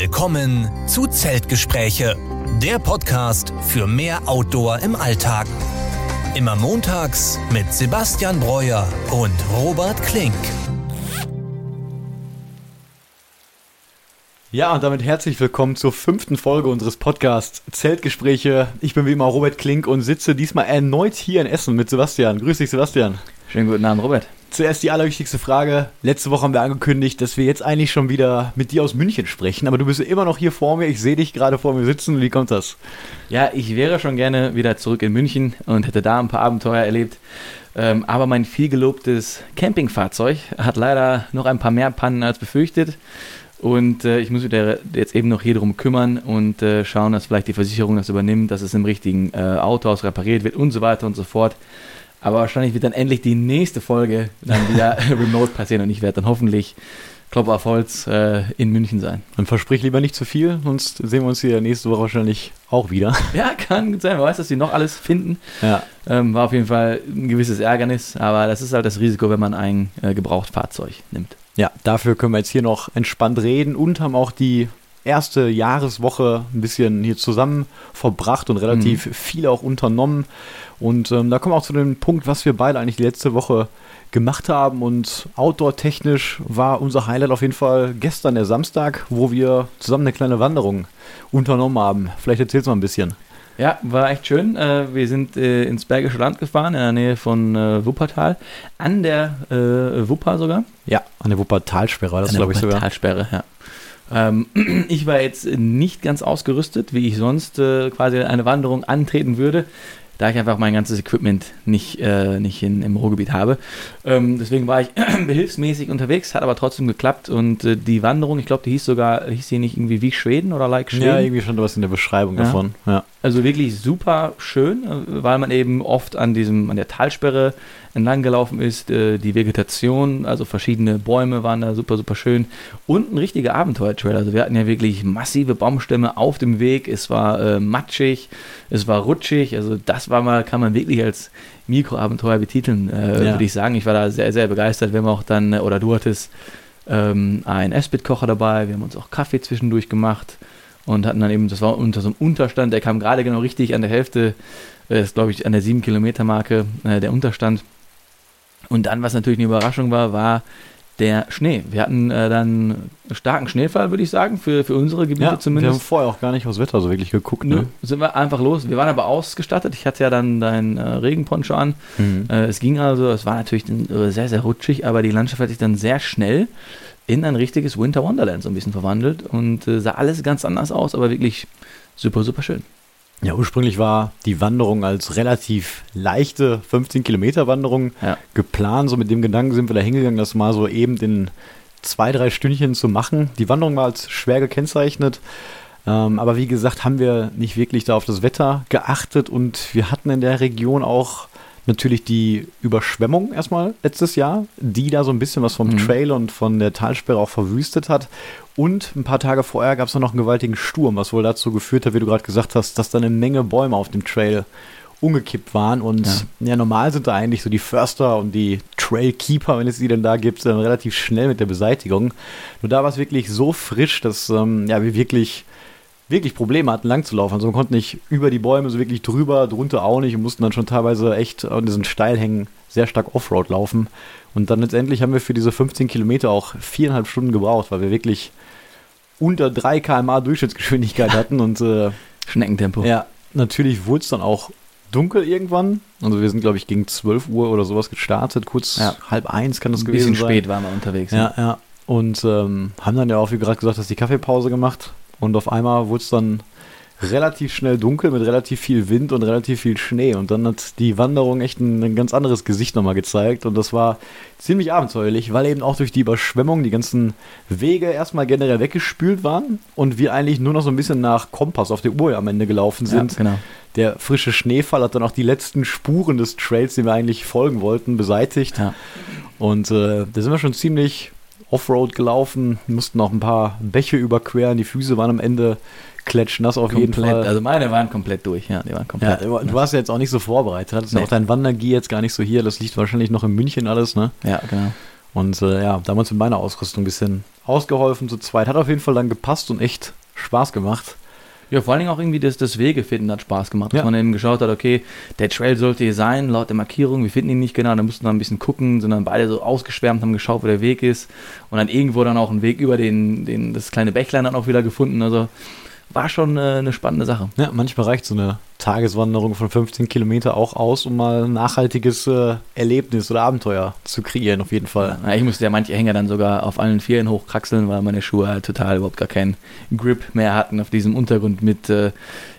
Willkommen zu Zeltgespräche, der Podcast für mehr Outdoor im Alltag. Immer montags mit Sebastian Breuer und Robert Klink. Ja, und damit herzlich willkommen zur fünften Folge unseres Podcasts Zeltgespräche. Ich bin wie immer Robert Klink und sitze diesmal erneut hier in Essen mit Sebastian. Grüß dich, Sebastian. Schönen guten Abend, Robert. Zuerst die allerwichtigste Frage. Letzte Woche haben wir angekündigt, dass wir jetzt eigentlich schon wieder mit dir aus München sprechen, aber du bist immer noch hier vor mir. Ich sehe dich gerade vor mir sitzen. Wie kommt das? Ja, ich wäre schon gerne wieder zurück in München und hätte da ein paar Abenteuer erlebt. Ähm, aber mein vielgelobtes Campingfahrzeug hat leider noch ein paar mehr Pannen als befürchtet. Und äh, ich muss mich jetzt eben noch hier drum kümmern und äh, schauen, dass vielleicht die Versicherung das übernimmt, dass es im richtigen äh, Autohaus repariert wird und so weiter und so fort. Aber wahrscheinlich wird dann endlich die nächste Folge dann wieder remote passieren und ich werde dann hoffentlich Klopper auf Holz äh, in München sein. Dann versprich lieber nicht zu viel, sonst sehen wir uns hier nächste Woche wahrscheinlich auch wieder. Ja, kann gut sein. Wer weiß, dass sie noch alles finden. Ja. Ähm, war auf jeden Fall ein gewisses Ärgernis, aber das ist halt das Risiko, wenn man ein äh, Gebrauchtfahrzeug nimmt. Ja, dafür können wir jetzt hier noch entspannt reden und haben auch die erste Jahreswoche ein bisschen hier zusammen verbracht und relativ mhm. viel auch unternommen. Und ähm, da kommen wir auch zu dem Punkt, was wir beide eigentlich die letzte Woche gemacht haben. Und outdoor-technisch war unser Highlight auf jeden Fall gestern, der Samstag, wo wir zusammen eine kleine Wanderung unternommen haben. Vielleicht erzählst du mal ein bisschen. Ja, war echt schön. Äh, wir sind äh, ins Bergische Land gefahren, in der Nähe von äh, Wuppertal. An der Wupper sogar. Ja, an der Wuppertalsperre, das glaube ich sogar. Wuppertalsperre, ja. Ähm, ich war jetzt nicht ganz ausgerüstet, wie ich sonst quasi eine Wanderung antreten würde da ich einfach mein ganzes Equipment nicht, äh, nicht in, im Ruhrgebiet habe. Ähm, deswegen war ich behilfsmäßig unterwegs, hat aber trotzdem geklappt und äh, die Wanderung, ich glaube, die hieß sogar, hieß die nicht irgendwie wie Schweden oder like Schweden? Ja, irgendwie stand was in der Beschreibung ja. davon. Ja. Also wirklich super schön, äh, weil man eben oft an diesem, an der Talsperre entlang gelaufen ist. Äh, die Vegetation, also verschiedene Bäume waren da super, super schön. Und ein richtiger Abenteuertrail. Also wir hatten ja wirklich massive Baumstämme auf dem Weg. Es war äh, matschig, es war rutschig. Also das war mal, kann man wirklich als Mikroabenteuer betiteln, äh, ja. würde ich sagen. Ich war da sehr, sehr begeistert. Wir haben auch dann, oder du hattest ähm, einen Esbit-Kocher dabei. Wir haben uns auch Kaffee zwischendurch gemacht und hatten dann eben, das war unter so einem Unterstand, der kam gerade genau richtig an der Hälfte, äh, ist glaube ich an der 7 Kilometer Marke, äh, der Unterstand. Und dann, was natürlich eine Überraschung war, war der Schnee. Wir hatten äh, dann starken Schneefall, würde ich sagen, für, für unsere Gebiete ja, zumindest. Wir haben vorher auch gar nicht aufs Wetter so wirklich geguckt. Ne? sind wir einfach los. Wir waren aber ausgestattet. Ich hatte ja dann dein äh, Regenponcho an. Mhm. Äh, es ging also, es war natürlich äh, sehr, sehr rutschig, aber die Landschaft hat sich dann sehr schnell in ein richtiges Winter Wonderland so ein bisschen verwandelt und äh, sah alles ganz anders aus, aber wirklich super, super schön. Ja, ursprünglich war die Wanderung als relativ leichte 15 Kilometer Wanderung ja. geplant. So mit dem Gedanken sind wir da hingegangen, das mal so eben in zwei, drei Stündchen zu machen. Die Wanderung war als schwer gekennzeichnet. Ähm, aber wie gesagt, haben wir nicht wirklich da auf das Wetter geachtet und wir hatten in der Region auch natürlich die Überschwemmung erstmal letztes Jahr, die da so ein bisschen was vom mhm. Trail und von der Talsperre auch verwüstet hat. Und ein paar Tage vorher gab es noch einen gewaltigen Sturm, was wohl dazu geführt hat, wie du gerade gesagt hast, dass da eine Menge Bäume auf dem Trail umgekippt waren. Und ja. ja. normal sind da eigentlich so die Förster und die Trailkeeper, wenn es die denn da gibt, dann relativ schnell mit der Beseitigung. Nur da war es wirklich so frisch, dass ähm, ja, wir wirklich wirklich Probleme hatten, lang zu laufen. Also man konnte nicht über die Bäume so wirklich drüber, drunter auch nicht und mussten dann schon teilweise echt an diesen Steilhängen sehr stark Offroad laufen. Und dann letztendlich haben wir für diese 15 Kilometer auch viereinhalb Stunden gebraucht, weil wir wirklich unter 3 km/h Durchschnittsgeschwindigkeit hatten und äh, Schneckentempo. Ja, natürlich wurde es dann auch dunkel irgendwann. Also wir sind, glaube ich, gegen 12 Uhr oder sowas gestartet, kurz ja. halb eins kann das Ein gewesen sein. Ein bisschen spät waren wir unterwegs. Ja, ja. Und ähm, haben dann ja auch, wie gerade gesagt hast, die Kaffeepause gemacht. Und auf einmal wurde es dann relativ schnell dunkel mit relativ viel Wind und relativ viel Schnee. Und dann hat die Wanderung echt ein, ein, ganz anderes Gesicht nochmal gezeigt. Und das war ziemlich abenteuerlich, weil eben auch durch die Überschwemmung die ganzen Wege erstmal generell weggespült waren und wir eigentlich nur noch so ein bisschen nach Kompass auf der Uhr am Ende gelaufen sind. Ja, genau. Der frische Schneefall hat dann auch die letzten Spuren des Trails, die wir eigentlich folgen wollten, beseitigt. Ja. Und äh, da sind wir schon ziemlich Offroad gelaufen, mussten noch ein paar Bäche überqueren, die Füße waren am Ende klatschnass auf komplett, jeden Fall. Also meine waren komplett durch, ja, die waren komplett. Ja, du warst ja jetzt auch nicht so vorbereitet, hattest nee. auch dein Wandergie jetzt gar nicht so hier, das liegt wahrscheinlich noch in München alles, ne? Ja, genau. Und äh, ja, da haben wir uns mit meiner Ausrüstung ein bisschen ausgeholfen zu zweit. Hat auf jeden Fall dann gepasst und echt Spaß gemacht. Ja, vor allen Dingen auch irgendwie das, das Wegefinden hat Spaß gemacht. Dass ja. man eben geschaut hat, okay, der Trail sollte hier sein, laut der Markierung, wir finden ihn nicht genau, da mussten wir ein bisschen gucken, sind dann beide so ausgeschwärmt, haben geschaut, wo der Weg ist und dann irgendwo dann auch einen Weg über den, den das kleine Bächlein dann auch wieder gefunden. Also war schon äh, eine spannende Sache. Ja, manchmal reicht so eine Tageswanderung von 15 Kilometer auch aus, um mal ein nachhaltiges äh, Erlebnis oder Abenteuer zu kreieren, auf jeden Fall. Ja, ich musste ja manche Hänger dann sogar auf allen Vieren hochkraxeln, weil meine Schuhe halt total überhaupt gar keinen Grip mehr hatten auf diesem Untergrund mit, äh,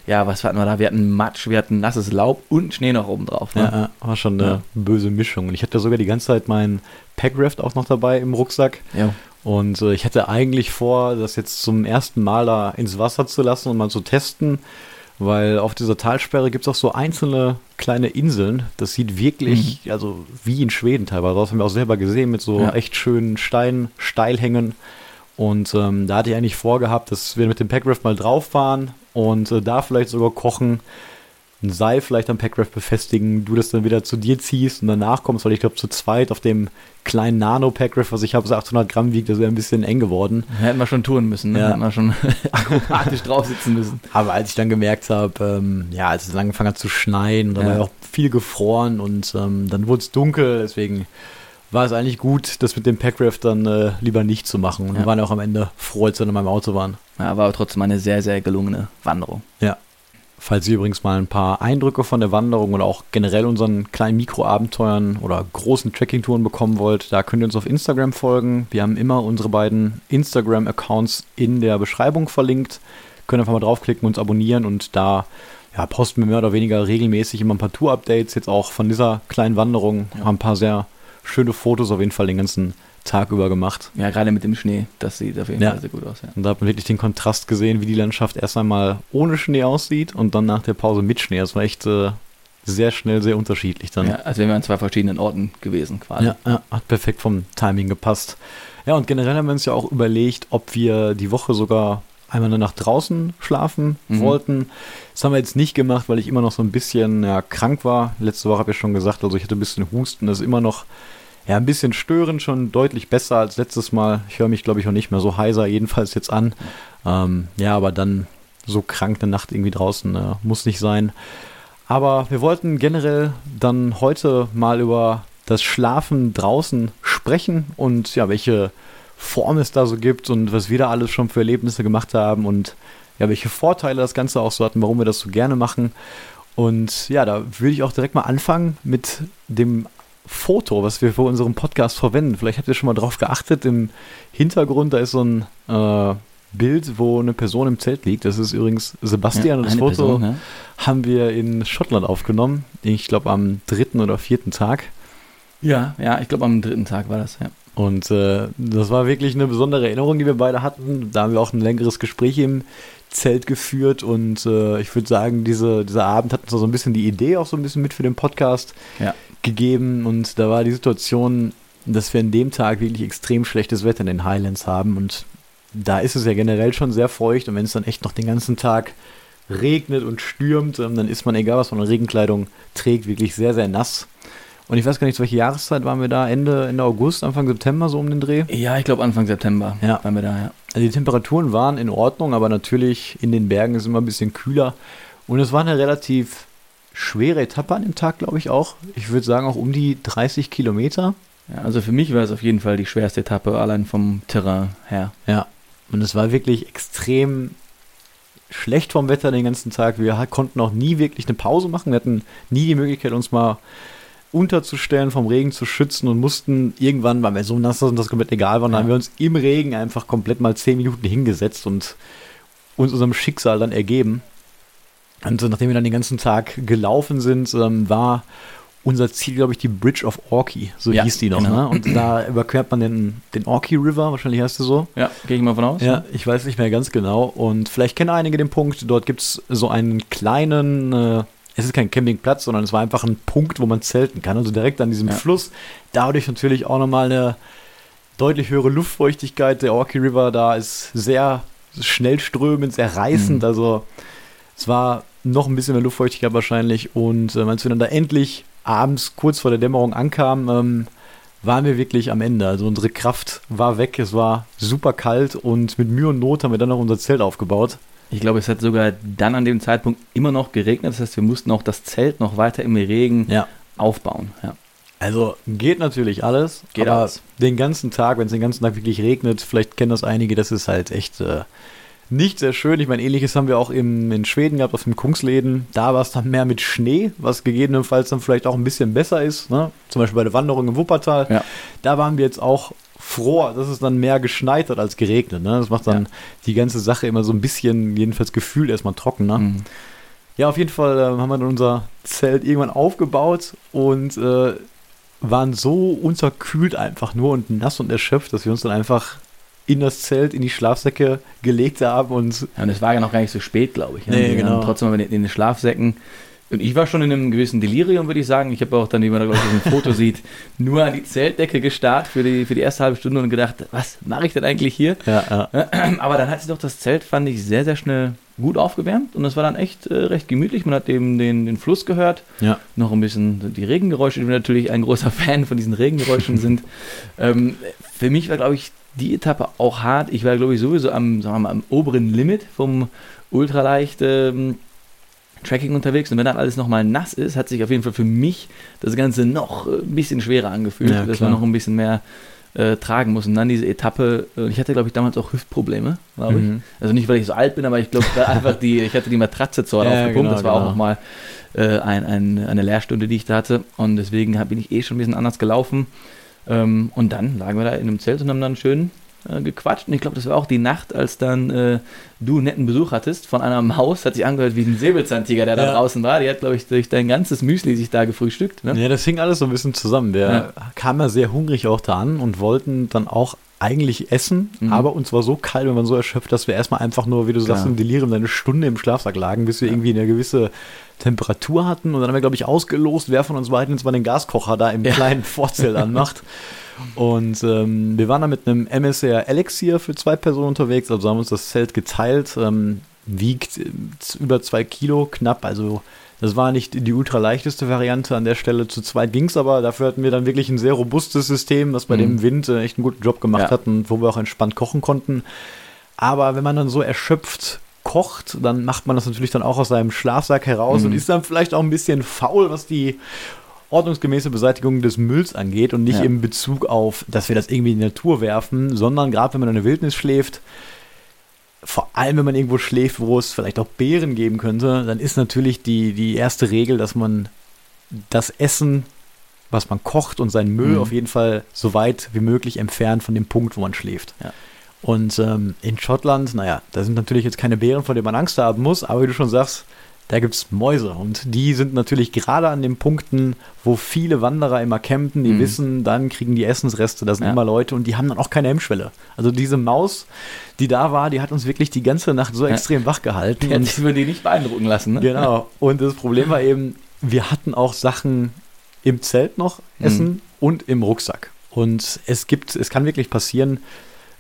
ja, was hatten wir da? Wir hatten Matsch, wir hatten nasses Laub und Schnee noch oben drauf. Ne? Ja, war schon eine ja. böse Mischung. Und ich hatte sogar die ganze Zeit meinen Packraft auch noch dabei im Rucksack. Ja. Und äh, ich hatte eigentlich vor, das jetzt zum ersten Mal da ins Wasser zu lassen und mal zu testen, weil auf dieser Talsperre gibt es auch so einzelne kleine Inseln. Das sieht wirklich, mhm. also wie in Schweden teilweise Das haben wir auch selber gesehen, mit so ja. echt schönen Steinen, Steilhängen. Und ähm, da hatte ich eigentlich vorgehabt, dass wir mit dem Packraft mal drauf fahren und äh, da vielleicht sogar kochen ein Seil vielleicht am Packraft befestigen, du das dann wieder zu dir ziehst und danach kommst, weil ich glaube zu zweit auf dem kleinen Nano-Packraft, was ich habe, so 800 Gramm wiegt, das wäre ein bisschen eng geworden. Hätten wir schon tun müssen, ne? ja. hätten wir schon akrobatisch drauf sitzen müssen. Aber als ich dann gemerkt habe, ähm, ja, als es angefangen hat zu schneien und dann ja. war ja auch viel gefroren und ähm, dann wurde es dunkel, deswegen war es eigentlich gut, das mit dem Packraft dann äh, lieber nicht zu machen. Und ja. wir waren auch am Ende froh, als wir in meinem Auto waren. Ja, war aber trotzdem eine sehr, sehr gelungene Wanderung. Ja, Falls ihr übrigens mal ein paar Eindrücke von der Wanderung oder auch generell unseren kleinen Mikroabenteuern oder großen Trekkingtouren bekommen wollt, da könnt ihr uns auf Instagram folgen. Wir haben immer unsere beiden Instagram-Accounts in der Beschreibung verlinkt. Könnt einfach mal draufklicken, uns abonnieren und da ja, posten wir mehr oder weniger regelmäßig immer ein paar Tour-Updates, jetzt auch von dieser kleinen Wanderung. Ja. Haben ein paar sehr schöne Fotos auf jeden Fall den ganzen Tag über gemacht. Ja, gerade mit dem Schnee, das sieht auf jeden ja. Fall sehr gut aus. Ja. Und da hat man wirklich den Kontrast gesehen, wie die Landschaft erst einmal ohne Schnee aussieht und dann nach der Pause mit Schnee. Das war echt äh, sehr schnell, sehr unterschiedlich dann. Ja, wir wären an zwei verschiedenen Orten gewesen quasi. Ja, ja, hat perfekt vom Timing gepasst. Ja, und generell haben wir uns ja auch überlegt, ob wir die Woche sogar einmal eine Nacht draußen schlafen mhm. wollten. Das haben wir jetzt nicht gemacht, weil ich immer noch so ein bisschen ja, krank war. Letzte Woche habe ich schon gesagt, also ich hatte ein bisschen Husten, das ist immer noch ja, ein bisschen störend, schon deutlich besser als letztes Mal. Ich höre mich, glaube ich, auch nicht mehr so heiser, jedenfalls jetzt an. Ähm, ja, aber dann so krank eine Nacht irgendwie draußen äh, muss nicht sein. Aber wir wollten generell dann heute mal über das Schlafen draußen sprechen und ja, welche Form es da so gibt und was wir da alles schon für Erlebnisse gemacht haben und ja, welche Vorteile das Ganze auch so hatten, warum wir das so gerne machen. Und ja, da würde ich auch direkt mal anfangen mit dem Foto, was wir für unseren Podcast verwenden. Vielleicht habt ihr schon mal drauf geachtet. Im Hintergrund, da ist so ein äh, Bild, wo eine Person im Zelt liegt. Das ist übrigens Sebastian ja, und das Foto Person, ja. haben wir in Schottland aufgenommen. Ich glaube am dritten oder vierten Tag. Ja, ja, ich glaube am dritten Tag war das, ja. Und äh, das war wirklich eine besondere Erinnerung, die wir beide hatten. Da haben wir auch ein längeres Gespräch im Zelt geführt und äh, ich würde sagen, diese, dieser Abend hat uns so ein bisschen die Idee auch so ein bisschen mit für den Podcast. Ja gegeben und da war die Situation, dass wir an dem Tag wirklich extrem schlechtes Wetter in den Highlands haben und da ist es ja generell schon sehr feucht und wenn es dann echt noch den ganzen Tag regnet und stürmt, ähm, dann ist man, egal was man an Regenkleidung trägt, wirklich sehr, sehr nass. Und ich weiß gar nicht, welche Jahreszeit waren wir da? Ende, Ende August, Anfang September, so um den Dreh? Ja, ich glaube Anfang September ja. waren wir da, ja. Also die Temperaturen waren in Ordnung, aber natürlich in den Bergen ist es immer ein bisschen kühler. Und es war eine relativ schwere Etappe an dem Tag, glaube ich auch. Ich würde sagen auch um die 30 Kilometer. Ja, also für mich war es auf jeden Fall die schwerste Etappe, allein vom Terrain her. Ja, und es war wirklich extrem schlecht vom Wetter den ganzen Tag. Wir konnten auch nie wirklich eine Pause machen. Wir hatten nie die Möglichkeit, uns mal unterzustellen, vom Regen zu schützen und mussten irgendwann, weil wir so nass sind, das komplett egal war, ja. haben wir uns im Regen einfach komplett mal 10 Minuten hingesetzt und uns unserem Schicksal dann ergeben. Und nachdem wir dann den ganzen Tag gelaufen sind, ähm, war unser Ziel, glaube ich, die Bridge of Orkey, so ja, hieß die noch. Genau. Ne? Und da überquert man den, den Orkey River, wahrscheinlich heißt es so. Ja, gehe ich mal von aus. Ja, ich weiß nicht mehr ganz genau. Und vielleicht kennen einige den Punkt, dort gibt es so einen kleinen, äh, es ist kein Campingplatz, sondern es war einfach ein Punkt, wo man zelten kann. Also direkt an diesem ja. Fluss. Dadurch natürlich auch nochmal eine deutlich höhere Luftfeuchtigkeit. Der Orkey River da ist sehr schnell strömend, sehr reißend. Mhm. Also es war noch ein bisschen mehr Luftfeuchtigkeit wahrscheinlich. Und äh, als wir dann da endlich abends kurz vor der Dämmerung ankamen, ähm, waren wir wirklich am Ende. Also unsere Kraft war weg, es war super kalt und mit Mühe und Not haben wir dann noch unser Zelt aufgebaut. Ich glaube, es hat sogar dann an dem Zeitpunkt immer noch geregnet. Das heißt, wir mussten auch das Zelt noch weiter im Regen ja. aufbauen. Ja. Also geht natürlich alles. Geht aber alles. Den ganzen Tag, wenn es den ganzen Tag wirklich regnet, vielleicht kennen das einige, das ist halt echt äh, nicht sehr schön. Ich meine, ähnliches haben wir auch im, in Schweden gehabt, auf dem Kungsläden. Da war es dann mehr mit Schnee, was gegebenenfalls dann vielleicht auch ein bisschen besser ist. Ne? Zum Beispiel bei der Wanderung im Wuppertal. Ja. Da waren wir jetzt auch froh, dass es dann mehr geschneit hat als geregnet. Ne? Das macht dann ja. die ganze Sache immer so ein bisschen, jedenfalls gefühlt erstmal trocken. Ne? Mhm. Ja, auf jeden Fall äh, haben wir dann unser Zelt irgendwann aufgebaut und äh, waren so unterkühlt einfach nur und nass und erschöpft, dass wir uns dann einfach in das Zelt, in die Schlafsäcke gelegt haben. Und, ja, und es war ja noch gar nicht so spät, glaube ich. Ne? Nee, genau. Trotzdem in den Schlafsäcken. Und ich war schon in einem gewissen Delirium, würde ich sagen. Ich habe auch dann, wie man da, glaube ich, ein Foto sieht, nur an die Zeltdecke gestarrt für die, für die erste halbe Stunde und gedacht, was mache ich denn eigentlich hier? Ja, ja. Aber dann hat sich doch das Zelt, fand ich, sehr, sehr schnell gut aufgewärmt und es war dann echt äh, recht gemütlich. Man hat eben den, den Fluss gehört, ja. noch ein bisschen die Regengeräusche, die wir natürlich ein großer Fan von diesen Regengeräuschen sind. Ähm, für mich war, glaube ich, die Etappe auch hart. Ich war, glaube ich, sowieso am, sagen wir mal, am oberen Limit vom ultraleicht ähm, Tracking unterwegs. Und wenn dann alles nochmal nass ist, hat sich auf jeden Fall für mich das Ganze noch ein bisschen schwerer angefühlt, ja, dass man noch ein bisschen mehr äh, tragen muss. Und dann diese Etappe, äh, ich hatte, glaube ich, damals auch Hüftprobleme, glaube ich. Mhm. Also nicht, weil ich so alt bin, aber ich glaube, einfach die, ich hatte die Matratze zu ja, aufgepumpt. Genau, das war genau. auch nochmal äh, ein, ein, eine Lehrstunde, die ich da hatte. Und deswegen bin ich eh schon ein bisschen anders gelaufen. Ähm, und dann lagen wir da in einem Zelt und haben dann schön äh, gequatscht. Und ich glaube, das war auch die Nacht, als dann äh, du einen netten Besuch hattest von einer Maus. Hat sich angehört wie ein Säbelzahntiger, der ja. da draußen war. Die hat, glaube ich, durch dein ganzes Müsli sich da gefrühstückt. Ne? Ja, das hing alles so ein bisschen zusammen. Wir ja. kamen ja sehr hungrig auch da an und wollten dann auch eigentlich essen, mhm. aber uns war so kalt und man so erschöpft, dass wir erstmal einfach nur, wie du sagst, im Delirium eine Stunde im Schlafsack lagen, bis wir ja. irgendwie eine gewisse Temperatur hatten. Und dann haben wir, glaube ich, ausgelost, wer von uns beiden jetzt mal den Gaskocher da im ja. kleinen Vorzelt anmacht. Und ähm, wir waren da mit einem MSR Elixir für zwei Personen unterwegs, also haben uns das Zelt geteilt, ähm, wiegt äh, über zwei Kilo knapp, also das war nicht die ultraleichteste Variante an der Stelle. Zu zweit ging es aber. Dafür hatten wir dann wirklich ein sehr robustes System, das bei mhm. dem Wind äh, echt einen guten Job gemacht ja. hat und wo wir auch entspannt kochen konnten. Aber wenn man dann so erschöpft kocht, dann macht man das natürlich dann auch aus seinem Schlafsack heraus mhm. und ist dann vielleicht auch ein bisschen faul, was die ordnungsgemäße Beseitigung des Mülls angeht und nicht ja. im Bezug auf, dass wir das irgendwie in die Natur werfen, sondern gerade wenn man in der Wildnis schläft, vor allem wenn man irgendwo schläft, wo es vielleicht auch Beeren geben könnte, dann ist natürlich die, die erste Regel, dass man das Essen, was man kocht und seinen Müll mhm. auf jeden Fall so weit wie möglich entfernt von dem Punkt, wo man schläft. Ja. Und ähm, in Schottland, naja, da sind natürlich jetzt keine Bären, vor denen man Angst haben muss, aber wie du schon sagst, da gibt es Mäuse und die sind natürlich gerade an den Punkten, wo viele Wanderer immer campen, die mhm. wissen, dann kriegen die Essensreste, da sind ja. immer Leute und die haben dann auch keine Hemmschwelle. Also diese Maus, die da war, die hat uns wirklich die ganze Nacht so ja. extrem wach gehalten. Die hat sich über die nicht beeindrucken lassen. Ne? Genau. Und das Problem war eben, wir hatten auch Sachen im Zelt noch, Essen mhm. und im Rucksack. Und es gibt, es kann wirklich passieren,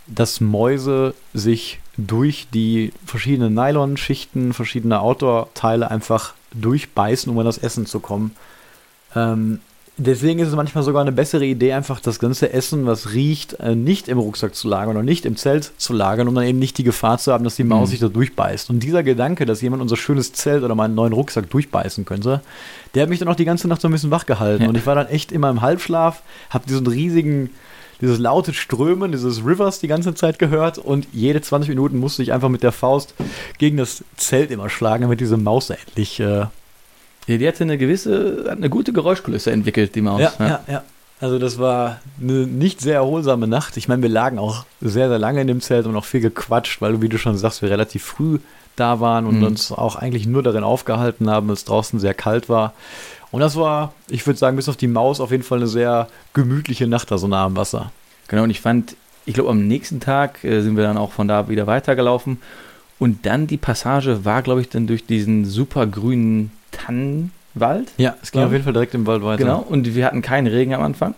dass Mäuse sich durch die verschiedenen Nylon-Schichten, verschiedene Outdoor-Teile einfach durchbeißen, um an das Essen zu kommen. Ähm, deswegen ist es manchmal sogar eine bessere Idee, einfach das ganze Essen, was riecht, äh, nicht im Rucksack zu lagern oder nicht im Zelt zu lagern, um dann eben nicht die Gefahr zu haben, dass die Maus mhm. sich da durchbeißt. Und dieser Gedanke, dass jemand unser schönes Zelt oder meinen neuen Rucksack durchbeißen könnte, der hat mich dann auch die ganze Nacht so ein bisschen wach gehalten. Ja. Und ich war dann echt immer im Halbschlaf, habe diesen riesigen dieses laute Strömen dieses Rivers die ganze Zeit gehört und jede 20 Minuten musste ich einfach mit der Faust gegen das Zelt immer schlagen, damit diese Maus endlich. Äh ja, die hatte eine gewisse, eine gute Geräuschkulisse entwickelt, die Maus. Ja, ja, ja. ja. Also das war eine nicht sehr erholsame Nacht. Ich meine, wir lagen auch sehr, sehr lange in dem Zelt und auch viel gequatscht, weil, wie du schon sagst, wir relativ früh da waren und mhm. uns auch eigentlich nur darin aufgehalten haben, weil es draußen sehr kalt war. Und das war, ich würde sagen, bis auf die Maus auf jeden Fall eine sehr gemütliche Nacht da so nah am Wasser. Genau, und ich fand, ich glaube, am nächsten Tag äh, sind wir dann auch von da wieder weitergelaufen. Und dann die Passage war, glaube ich, dann durch diesen super grünen Tannenwald. Ja, es ging auf jeden Fall direkt im Wald weiter. Genau, und wir hatten keinen Regen am Anfang.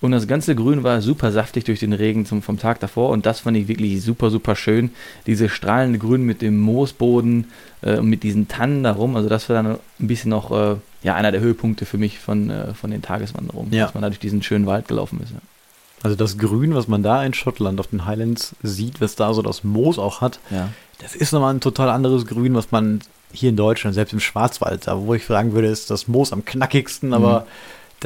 Und das ganze Grün war super saftig durch den Regen zum, vom Tag davor. Und das fand ich wirklich super, super schön. Diese strahlende Grün mit dem Moosboden äh, und mit diesen Tannen darum. Also das war dann ein bisschen noch äh, ja, einer der Höhepunkte für mich von, äh, von den Tageswanderungen. Ja. Dass man da durch diesen schönen Wald gelaufen ist. Ja. Also das Grün, was man da in Schottland auf den Highlands sieht, was da so das Moos auch hat, ja. das ist nochmal ein total anderes Grün, was man hier in Deutschland, selbst im Schwarzwald, da wo ich sagen würde, ist das Moos am knackigsten, aber mhm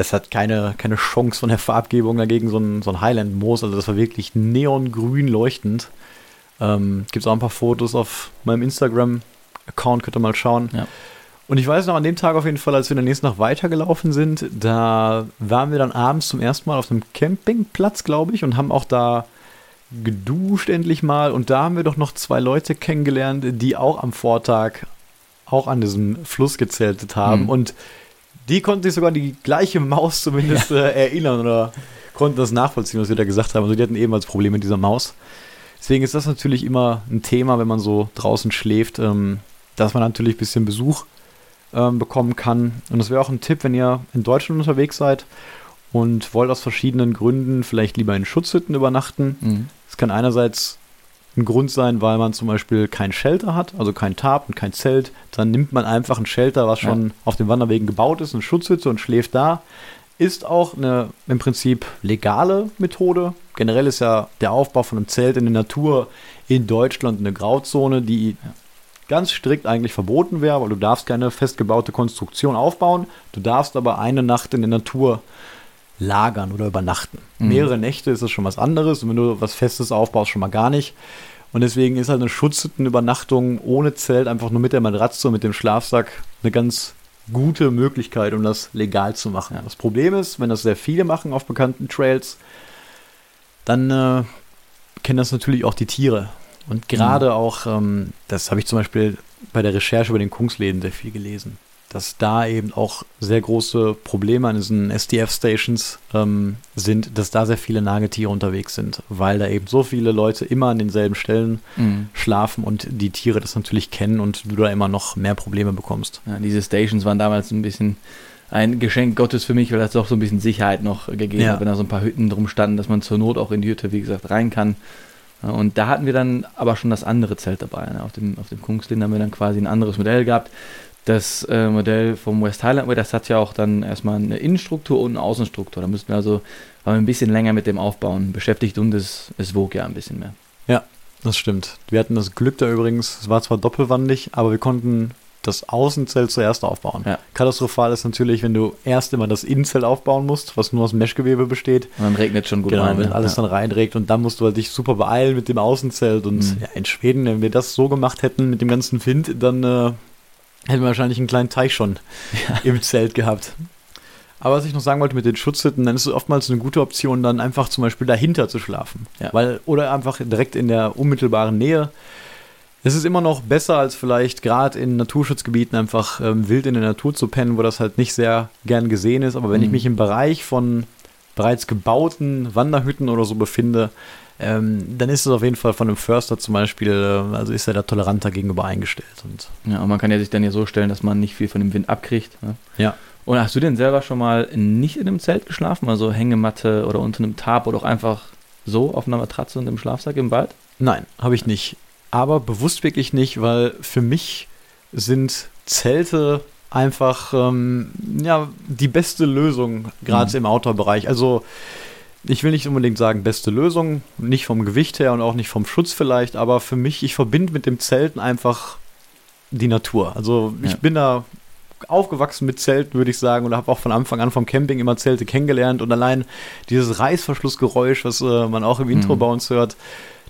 das hat keine, keine Chance von der Farbgebung dagegen, so ein, so ein Highland-Moos. Also das war wirklich neongrün leuchtend. Ähm, Gibt es auch ein paar Fotos auf meinem Instagram-Account, könnt ihr mal schauen. Ja. Und ich weiß noch, an dem Tag auf jeden Fall, als wir dann nächsten Tag weitergelaufen sind, da waren wir dann abends zum ersten Mal auf einem Campingplatz, glaube ich, und haben auch da geduscht endlich mal. Und da haben wir doch noch zwei Leute kennengelernt, die auch am Vortag auch an diesem Fluss gezeltet haben. Mhm. Und die konnten sich sogar an die gleiche Maus zumindest ja. äh, erinnern oder konnten das nachvollziehen, was wir da gesagt haben. Also die hatten ebenfalls Probleme mit dieser Maus. Deswegen ist das natürlich immer ein Thema, wenn man so draußen schläft, ähm, dass man natürlich ein bisschen Besuch ähm, bekommen kann. Und das wäre auch ein Tipp, wenn ihr in Deutschland unterwegs seid und wollt aus verschiedenen Gründen vielleicht lieber in Schutzhütten übernachten. Mhm. Es mhm. kann einerseits ein Grund sein, weil man zum Beispiel kein Shelter hat, also kein Tarp und kein Zelt. Dann nimmt man einfach ein Shelter, was schon ja. auf den Wanderwegen gebaut ist, eine Schutzhütte und schläft da. Ist auch eine im Prinzip legale Methode. Generell ist ja der Aufbau von einem Zelt in der Natur in Deutschland eine Grauzone, die ganz strikt eigentlich verboten wäre, weil du darfst keine festgebaute Konstruktion aufbauen. Du darfst aber eine Nacht in der Natur lagern oder übernachten. Mhm. Mehrere Nächte ist das schon was anderes und wenn du was Festes aufbaust, schon mal gar nicht. Und deswegen ist halt eine Schutzhüttenübernachtung ohne Zelt, einfach nur mit der Matratze und mit dem Schlafsack, eine ganz gute Möglichkeit, um das legal zu machen. Ja. Das Problem ist, wenn das sehr viele machen auf bekannten Trails, dann äh, kennen das natürlich auch die Tiere. Und gerade mhm. auch, ähm, das habe ich zum Beispiel bei der Recherche über den Kungsläden sehr viel gelesen dass da eben auch sehr große Probleme an diesen SDF-Stations ähm, sind, dass da sehr viele Nagetiere unterwegs sind, weil da eben so viele Leute immer an denselben Stellen mhm. schlafen und die Tiere das natürlich kennen und du da immer noch mehr Probleme bekommst. Ja, diese Stations waren damals ein bisschen ein Geschenk Gottes für mich, weil das doch so ein bisschen Sicherheit noch gegeben ja. hat, wenn da so ein paar Hütten drum standen, dass man zur Not auch in die Hütte, wie gesagt, rein kann. Und da hatten wir dann aber schon das andere Zelt dabei. Ne? Auf dem, auf dem Kungslin haben wir dann quasi ein anderes Modell gehabt das äh, Modell vom West Highland, das hat ja auch dann erstmal eine Innenstruktur und eine Außenstruktur. Da müssten wir also waren wir ein bisschen länger mit dem Aufbauen beschäftigt und es, es wog ja ein bisschen mehr. Ja, das stimmt. Wir hatten das Glück da übrigens, es war zwar doppelwandig, aber wir konnten das Außenzelt zuerst aufbauen. Ja. Katastrophal ist natürlich, wenn du erst immer das Innenzelt aufbauen musst, was nur aus Meshgewebe besteht. Und dann regnet schon gut genau, rein. Wenn alles ja. dann reinregt und dann musst du halt dich super beeilen mit dem Außenzelt. Und mhm. ja, in Schweden, wenn wir das so gemacht hätten mit dem ganzen Wind, dann äh, hätten wir wahrscheinlich einen kleinen Teich schon ja. im Zelt gehabt. Aber was ich noch sagen wollte mit den Schutzhütten, dann ist es oftmals eine gute Option, dann einfach zum Beispiel dahinter zu schlafen. Ja. Weil, oder einfach direkt in der unmittelbaren Nähe. Es ist immer noch besser, als vielleicht gerade in Naturschutzgebieten einfach ähm, wild in der Natur zu pennen, wo das halt nicht sehr gern gesehen ist. Aber wenn mhm. ich mich im Bereich von bereits gebauten Wanderhütten oder so befinde, ähm, dann ist es auf jeden Fall von einem Förster zum Beispiel, äh, also ist er da toleranter gegenüber eingestellt. Und ja, und man kann ja sich dann ja so stellen, dass man nicht viel von dem Wind abkriegt. Ne? Ja. Und hast du denn selber schon mal nicht in einem Zelt geschlafen, also Hängematte oder unter einem Tarp oder auch einfach so auf einer Matratze und im Schlafsack im Wald? Nein, habe ich nicht. Aber bewusst wirklich nicht, weil für mich sind Zelte einfach ähm, ja, die beste Lösung, gerade mhm. im Outdoor-Bereich. Also ich will nicht unbedingt sagen, beste Lösung, nicht vom Gewicht her und auch nicht vom Schutz vielleicht, aber für mich, ich verbinde mit dem Zelten einfach die Natur. Also ich ja. bin da aufgewachsen mit Zelten, würde ich sagen, und habe auch von Anfang an vom Camping immer Zelte kennengelernt und allein dieses Reißverschlussgeräusch, was äh, man auch im Intro mhm. bei uns hört,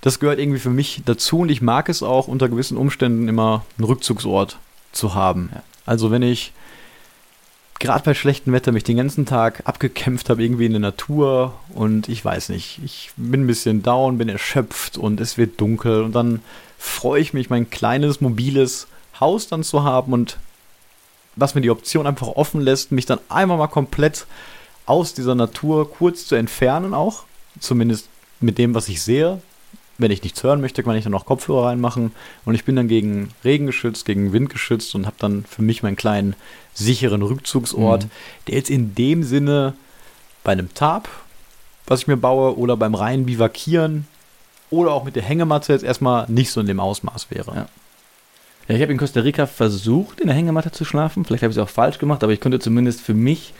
das gehört irgendwie für mich dazu und ich mag es auch unter gewissen Umständen immer einen Rückzugsort zu haben. Ja. Also wenn ich gerade bei schlechtem Wetter mich den ganzen Tag abgekämpft habe, irgendwie in der Natur und ich weiß nicht, ich bin ein bisschen down, bin erschöpft und es wird dunkel und dann freue ich mich, mein kleines, mobiles Haus dann zu haben und was mir die Option einfach offen lässt, mich dann einmal mal komplett aus dieser Natur kurz zu entfernen auch, zumindest mit dem, was ich sehe, wenn ich nichts hören möchte, kann ich dann auch Kopfhörer reinmachen. Und ich bin dann gegen Regen geschützt, gegen Wind geschützt und habe dann für mich meinen kleinen sicheren Rückzugsort, mhm. der jetzt in dem Sinne bei einem Tarp was ich mir baue, oder beim reinen Bivakieren oder auch mit der Hängematte jetzt erstmal nicht so in dem Ausmaß wäre. Ja. Ja, ich habe in Costa Rica versucht, in der Hängematte zu schlafen. Vielleicht habe ich es auch falsch gemacht, aber ich konnte zumindest für mich,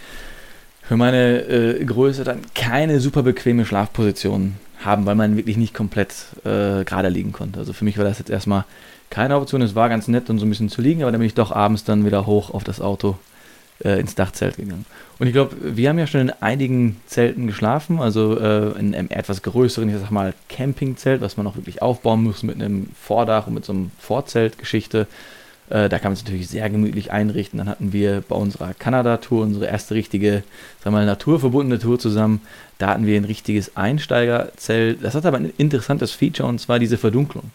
für meine äh, Größe dann keine super bequeme Schlafposition haben, weil man wirklich nicht komplett äh, gerade liegen konnte. Also für mich war das jetzt erstmal keine Option. Es war ganz nett, um so ein bisschen zu liegen, aber dann bin ich doch abends dann wieder hoch auf das Auto äh, ins Dachzelt gegangen. Und ich glaube, wir haben ja schon in einigen Zelten geschlafen, also äh, in einem etwas größeren, ich sag mal, Campingzelt, was man auch wirklich aufbauen muss mit einem Vordach und mit so einem Vorzeltgeschichte. Äh, da kann man es natürlich sehr gemütlich einrichten. Dann hatten wir bei unserer Kanada-Tour, unsere erste richtige, sagen wir mal, naturverbundene Tour zusammen, da hatten wir ein richtiges Einsteigerzelt. Das hat aber ein interessantes Feature und zwar diese Verdunklung.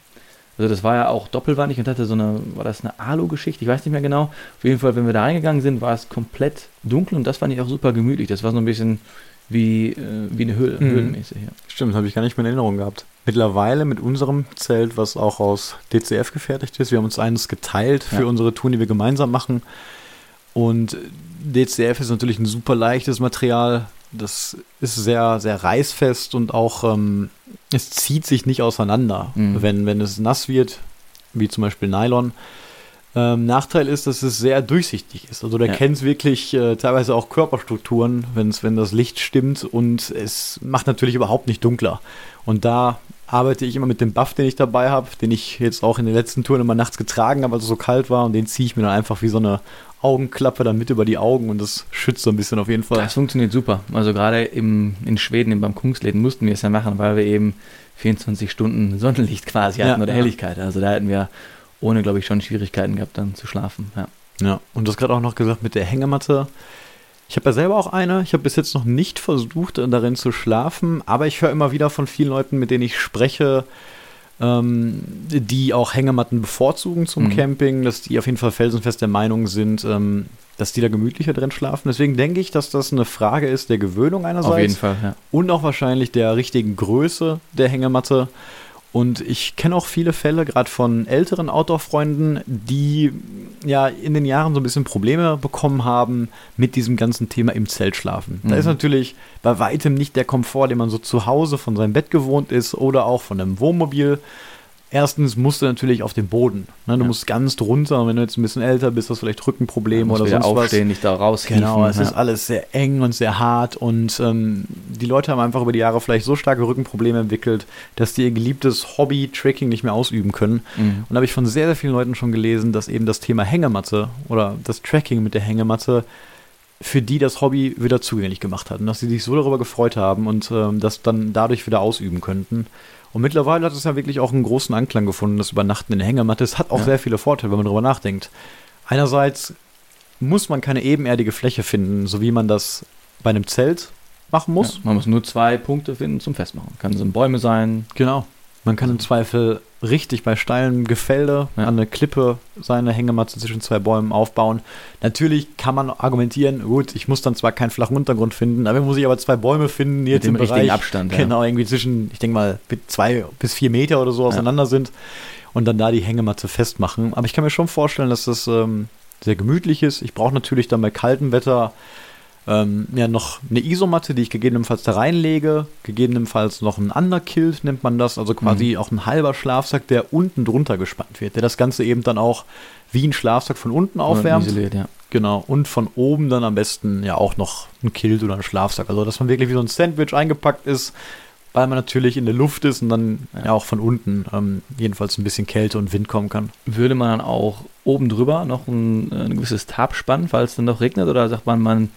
Also das war ja auch doppelwandig und hatte so eine, war das eine Alu-Geschichte? Ich weiß nicht mehr genau. Auf jeden Fall, wenn wir da reingegangen sind, war es komplett dunkel und das fand ich auch super gemütlich. Das war so ein bisschen wie, äh, wie eine Höhle, mhm. höhlenmäßig. Ja. Stimmt, habe ich gar nicht mehr in Erinnerung gehabt. Mittlerweile mit unserem Zelt, was auch aus DCF gefertigt ist, wir haben uns eines geteilt für ja. unsere Touren, die wir gemeinsam machen. Und DCF ist natürlich ein super leichtes Material. Das ist sehr, sehr reißfest und auch ähm, es zieht sich nicht auseinander, mhm. wenn, wenn es nass wird, wie zum Beispiel Nylon. Ähm, Nachteil ist, dass es sehr durchsichtig ist. Also du erkennst ja. wirklich äh, teilweise auch Körperstrukturen, wenn's, wenn das Licht stimmt und es macht natürlich überhaupt nicht dunkler. Und da arbeite ich immer mit dem Buff, den ich dabei habe, den ich jetzt auch in den letzten Touren immer nachts getragen habe, weil es so kalt war und den ziehe ich mir dann einfach wie so eine Augenklappe dann mit über die Augen und das schützt so ein bisschen auf jeden Fall. Das funktioniert super. Also gerade im, in Schweden, beim Kungsläden mussten wir es ja machen, weil wir eben 24 Stunden Sonnenlicht quasi hatten ja, oder ja. Helligkeit. Also da hätten wir ohne, glaube ich, schon Schwierigkeiten gehabt, dann zu schlafen. Ja, ja. und du hast gerade auch noch gesagt mit der Hängematte. Ich habe ja selber auch eine. Ich habe bis jetzt noch nicht versucht, darin zu schlafen, aber ich höre immer wieder von vielen Leuten, mit denen ich spreche, ähm, die auch Hängematten bevorzugen zum mhm. Camping, dass die auf jeden Fall felsenfest der Meinung sind, ähm, dass die da gemütlicher drin schlafen. Deswegen denke ich, dass das eine Frage ist der Gewöhnung einerseits. Auf jeden Fall, ja. Und auch wahrscheinlich der richtigen Größe der Hängematte. Und ich kenne auch viele Fälle, gerade von älteren Outdoor-Freunden, die ja in den Jahren so ein bisschen Probleme bekommen haben mit diesem ganzen Thema im Zelt schlafen. Mhm. Da ist natürlich bei weitem nicht der Komfort, den man so zu Hause von seinem Bett gewohnt ist oder auch von einem Wohnmobil. Erstens musst du natürlich auf den Boden. Ne? Du ja. musst ganz drunter. Wenn du jetzt ein bisschen älter bist, hast du vielleicht Rückenprobleme oder sonst aufstehen, was. nicht da raus. Genau, es ja. ist alles sehr eng und sehr hart. Und ähm, die Leute haben einfach über die Jahre vielleicht so starke Rückenprobleme entwickelt, dass die ihr geliebtes Hobby Tracking nicht mehr ausüben können. Mhm. Und da habe ich von sehr, sehr vielen Leuten schon gelesen, dass eben das Thema Hängematte oder das Tracking mit der Hängematte für die das Hobby wieder zugänglich gemacht hat und dass sie sich so darüber gefreut haben und ähm, das dann dadurch wieder ausüben könnten. Und mittlerweile hat es ja wirklich auch einen großen Anklang gefunden, das Übernachten in der Hängematte. Es hat auch ja. sehr viele Vorteile, wenn man darüber nachdenkt. Einerseits muss man keine ebenerdige Fläche finden, so wie man das bei einem Zelt machen muss. Ja, man muss nur zwei Punkte finden zum Festmachen. Kann es Bäume sein. Genau. Man kann im Zweifel richtig bei steilem Gefälde ja. an eine Klippe seine Hängematte zwischen zwei Bäumen aufbauen. Natürlich kann man argumentieren, gut, ich muss dann zwar keinen flachen Untergrund finden, aber muss ich aber zwei Bäume finden, die jetzt im Bereich, Abstand, ja. genau, irgendwie zwischen, ich denke mal, zwei bis vier Meter oder so auseinander ja. sind und dann da die Hängematte festmachen. Aber ich kann mir schon vorstellen, dass das ähm, sehr gemütlich ist. Ich brauche natürlich dann bei kaltem Wetter ähm, ja, noch eine Isomatte, die ich gegebenenfalls da reinlege. Gegebenenfalls noch ein Underkilt nennt man das, also quasi mhm. auch ein halber Schlafsack, der unten drunter gespannt wird, der das Ganze eben dann auch wie ein Schlafsack von unten aufwärmt. Isoliert, ja. Genau. Und von oben dann am besten ja auch noch ein Kilt oder ein Schlafsack. Also, dass man wirklich wie so ein Sandwich eingepackt ist, weil man natürlich in der Luft ist und dann ja, ja auch von unten ähm, jedenfalls ein bisschen Kälte und Wind kommen kann. Würde man dann auch oben drüber noch ein, ein gewisses Tab spannen, falls es dann noch regnet? Oder sagt man, man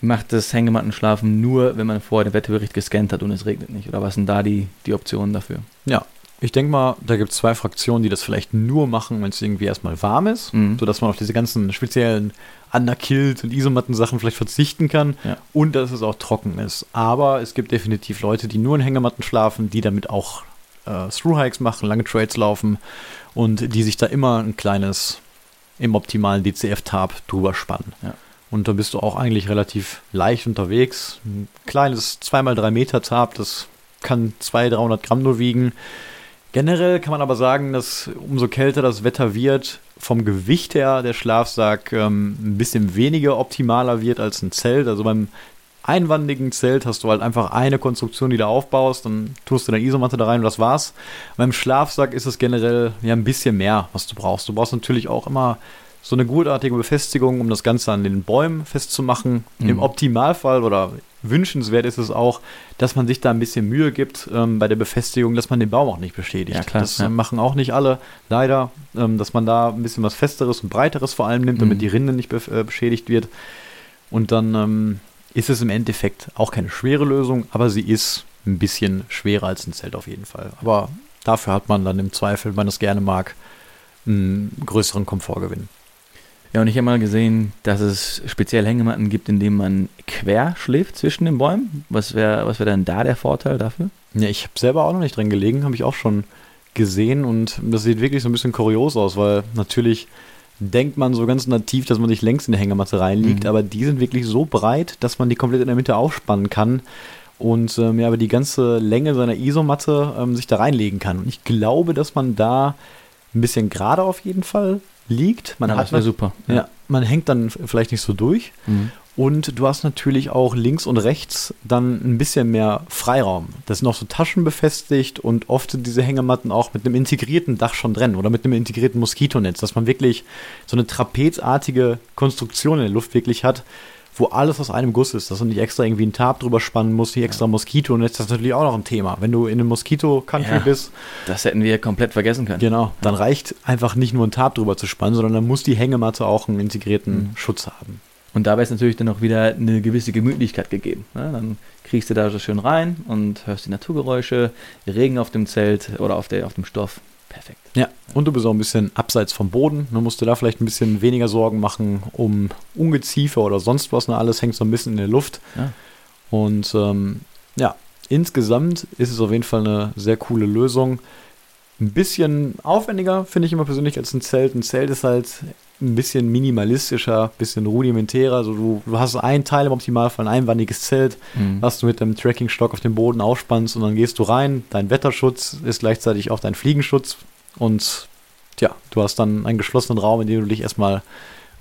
macht das Hängemattenschlafen nur, wenn man vorher den Wetterbericht gescannt hat und es regnet nicht? Oder was sind da die, die Optionen dafür? Ja, ich denke mal, da gibt es zwei Fraktionen, die das vielleicht nur machen, wenn es irgendwie erstmal warm ist, mhm. sodass man auf diese ganzen speziellen Underkilled und Isomatten-Sachen vielleicht verzichten kann ja. und dass es auch trocken ist. Aber es gibt definitiv Leute, die nur in Hängematten schlafen, die damit auch äh, Through-Hikes machen, lange Trades laufen und die sich da immer ein kleines, im optimalen DCF-Tab drüber spannen. Ja. Und da bist du auch eigentlich relativ leicht unterwegs. Ein kleines 2x3 Meter Tab, das kann 200, 300 Gramm nur wiegen. Generell kann man aber sagen, dass umso kälter das Wetter wird, vom Gewicht her der Schlafsack ähm, ein bisschen weniger optimaler wird als ein Zelt. Also beim einwandigen Zelt hast du halt einfach eine Konstruktion, die du aufbaust, dann tust du deine Isomatte da rein und das war's. Beim Schlafsack ist es generell ja ein bisschen mehr, was du brauchst. Du brauchst natürlich auch immer so eine gutartige Befestigung, um das Ganze an den Bäumen festzumachen. Mhm. Im Optimalfall oder wünschenswert ist es auch, dass man sich da ein bisschen Mühe gibt ähm, bei der Befestigung, dass man den Baum auch nicht beschädigt. Ja, klar, das ja. machen auch nicht alle, leider, ähm, dass man da ein bisschen was Festeres und Breiteres vor allem nimmt, damit mhm. die Rinde nicht be äh, beschädigt wird. Und dann ähm, ist es im Endeffekt auch keine schwere Lösung, aber sie ist ein bisschen schwerer als ein Zelt auf jeden Fall. Aber dafür hat man dann im Zweifel, wenn man das gerne mag, einen größeren Komfortgewinn. Ja, und ich habe mal gesehen, dass es speziell Hängematten gibt, in denen man quer schläft zwischen den Bäumen. Was wäre was wär denn da der Vorteil dafür? Ja, ich habe selber auch noch nicht drin gelegen, habe ich auch schon gesehen und das sieht wirklich so ein bisschen kurios aus, weil natürlich denkt man so ganz nativ, dass man sich längs in die Hängematte reinliegt, mhm. aber die sind wirklich so breit, dass man die komplett in der Mitte aufspannen kann und ähm, ja, aber die ganze Länge seiner Isomatte ähm, sich da reinlegen kann. Und ich glaube, dass man da ein bisschen gerade auf jeden Fall liegt. Man ja, hat das super. Ja. ja. man hängt dann vielleicht nicht so durch. Mhm. Und du hast natürlich auch links und rechts dann ein bisschen mehr Freiraum. Das sind auch so Taschen befestigt und oft sind diese Hängematten auch mit einem integrierten Dach schon drin oder mit einem integrierten Moskitonetz, dass man wirklich so eine trapezartige Konstruktion in der Luft wirklich hat, wo alles aus einem Guss ist, dass du nicht extra irgendwie einen Tab drüber spannen musst, nicht extra Moskito und jetzt ist das natürlich auch noch ein Thema. Wenn du in einem Moskito-Country ja, bist. Das hätten wir komplett vergessen können. Genau, dann reicht einfach nicht nur ein Tab drüber zu spannen, sondern dann muss die Hängematte auch einen integrierten mhm. Schutz haben. Und dabei ist natürlich dann auch wieder eine gewisse Gemütlichkeit gegeben. Ne? Dann kriegst du da so schön rein und hörst die Naturgeräusche, Regen auf dem Zelt oder auf, der, auf dem Stoff. Perfekt. Ja, und du bist auch ein bisschen abseits vom Boden. Dann musst du da vielleicht ein bisschen weniger Sorgen machen um Ungeziefer oder sonst was. Ne? Alles hängt so ein bisschen in der Luft. Ja. Und ähm, ja, insgesamt ist es auf jeden Fall eine sehr coole Lösung. Ein bisschen aufwendiger, finde ich immer persönlich, als ein Zelt. Ein Zelt ist halt ein bisschen minimalistischer, ein bisschen rudimentärer. Also du, du, hast ein Teil im Optimalfall, ein einwandiges Zelt, mhm. was du mit dem Trackingstock auf dem Boden aufspannst und dann gehst du rein. Dein Wetterschutz ist gleichzeitig auch dein Fliegenschutz und ja, du hast dann einen geschlossenen Raum, in dem du dich erstmal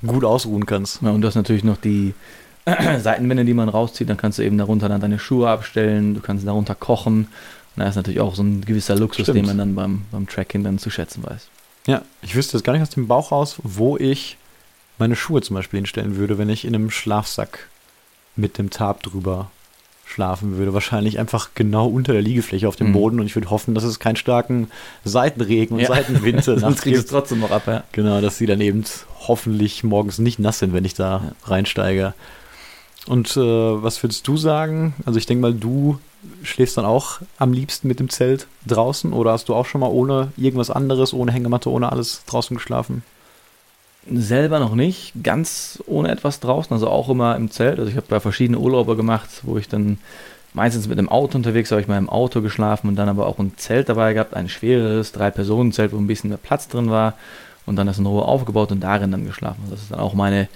gut ausruhen kannst. Ja, und du hast natürlich noch die Seitenwände, die man rauszieht, dann kannst du eben darunter dann deine Schuhe abstellen, du kannst darunter kochen. Und da ist natürlich auch so ein gewisser Luxus, Stimmt. den man dann beim, beim Tracking dann zu schätzen weiß. Ja, ich wüsste jetzt gar nicht aus dem Bauch raus, wo ich meine Schuhe zum Beispiel hinstellen würde, wenn ich in einem Schlafsack mit dem Tarp drüber schlafen würde. Wahrscheinlich einfach genau unter der Liegefläche auf dem mhm. Boden und ich würde hoffen, dass es keinen starken Seitenregen und ja. Seitenwind Sonst kriegst du es trotzdem noch ab, ja. Genau, dass sie dann eben hoffentlich morgens nicht nass sind, wenn ich da ja. reinsteige. Und äh, was würdest du sagen? Also ich denke mal, du schläfst dann auch am liebsten mit dem Zelt draußen oder hast du auch schon mal ohne irgendwas anderes, ohne Hängematte, ohne alles draußen geschlafen? Selber noch nicht, ganz ohne etwas draußen, also auch immer im Zelt. Also ich habe bei verschiedenen Urlaube gemacht, wo ich dann meistens mit dem Auto unterwegs habe ich mal im Auto geschlafen und dann aber auch ein Zelt dabei gehabt, ein schweres Drei-Personen-Zelt, wo ein bisschen mehr Platz drin war und dann das in Ruhe aufgebaut und darin dann geschlafen. Das ist dann auch meine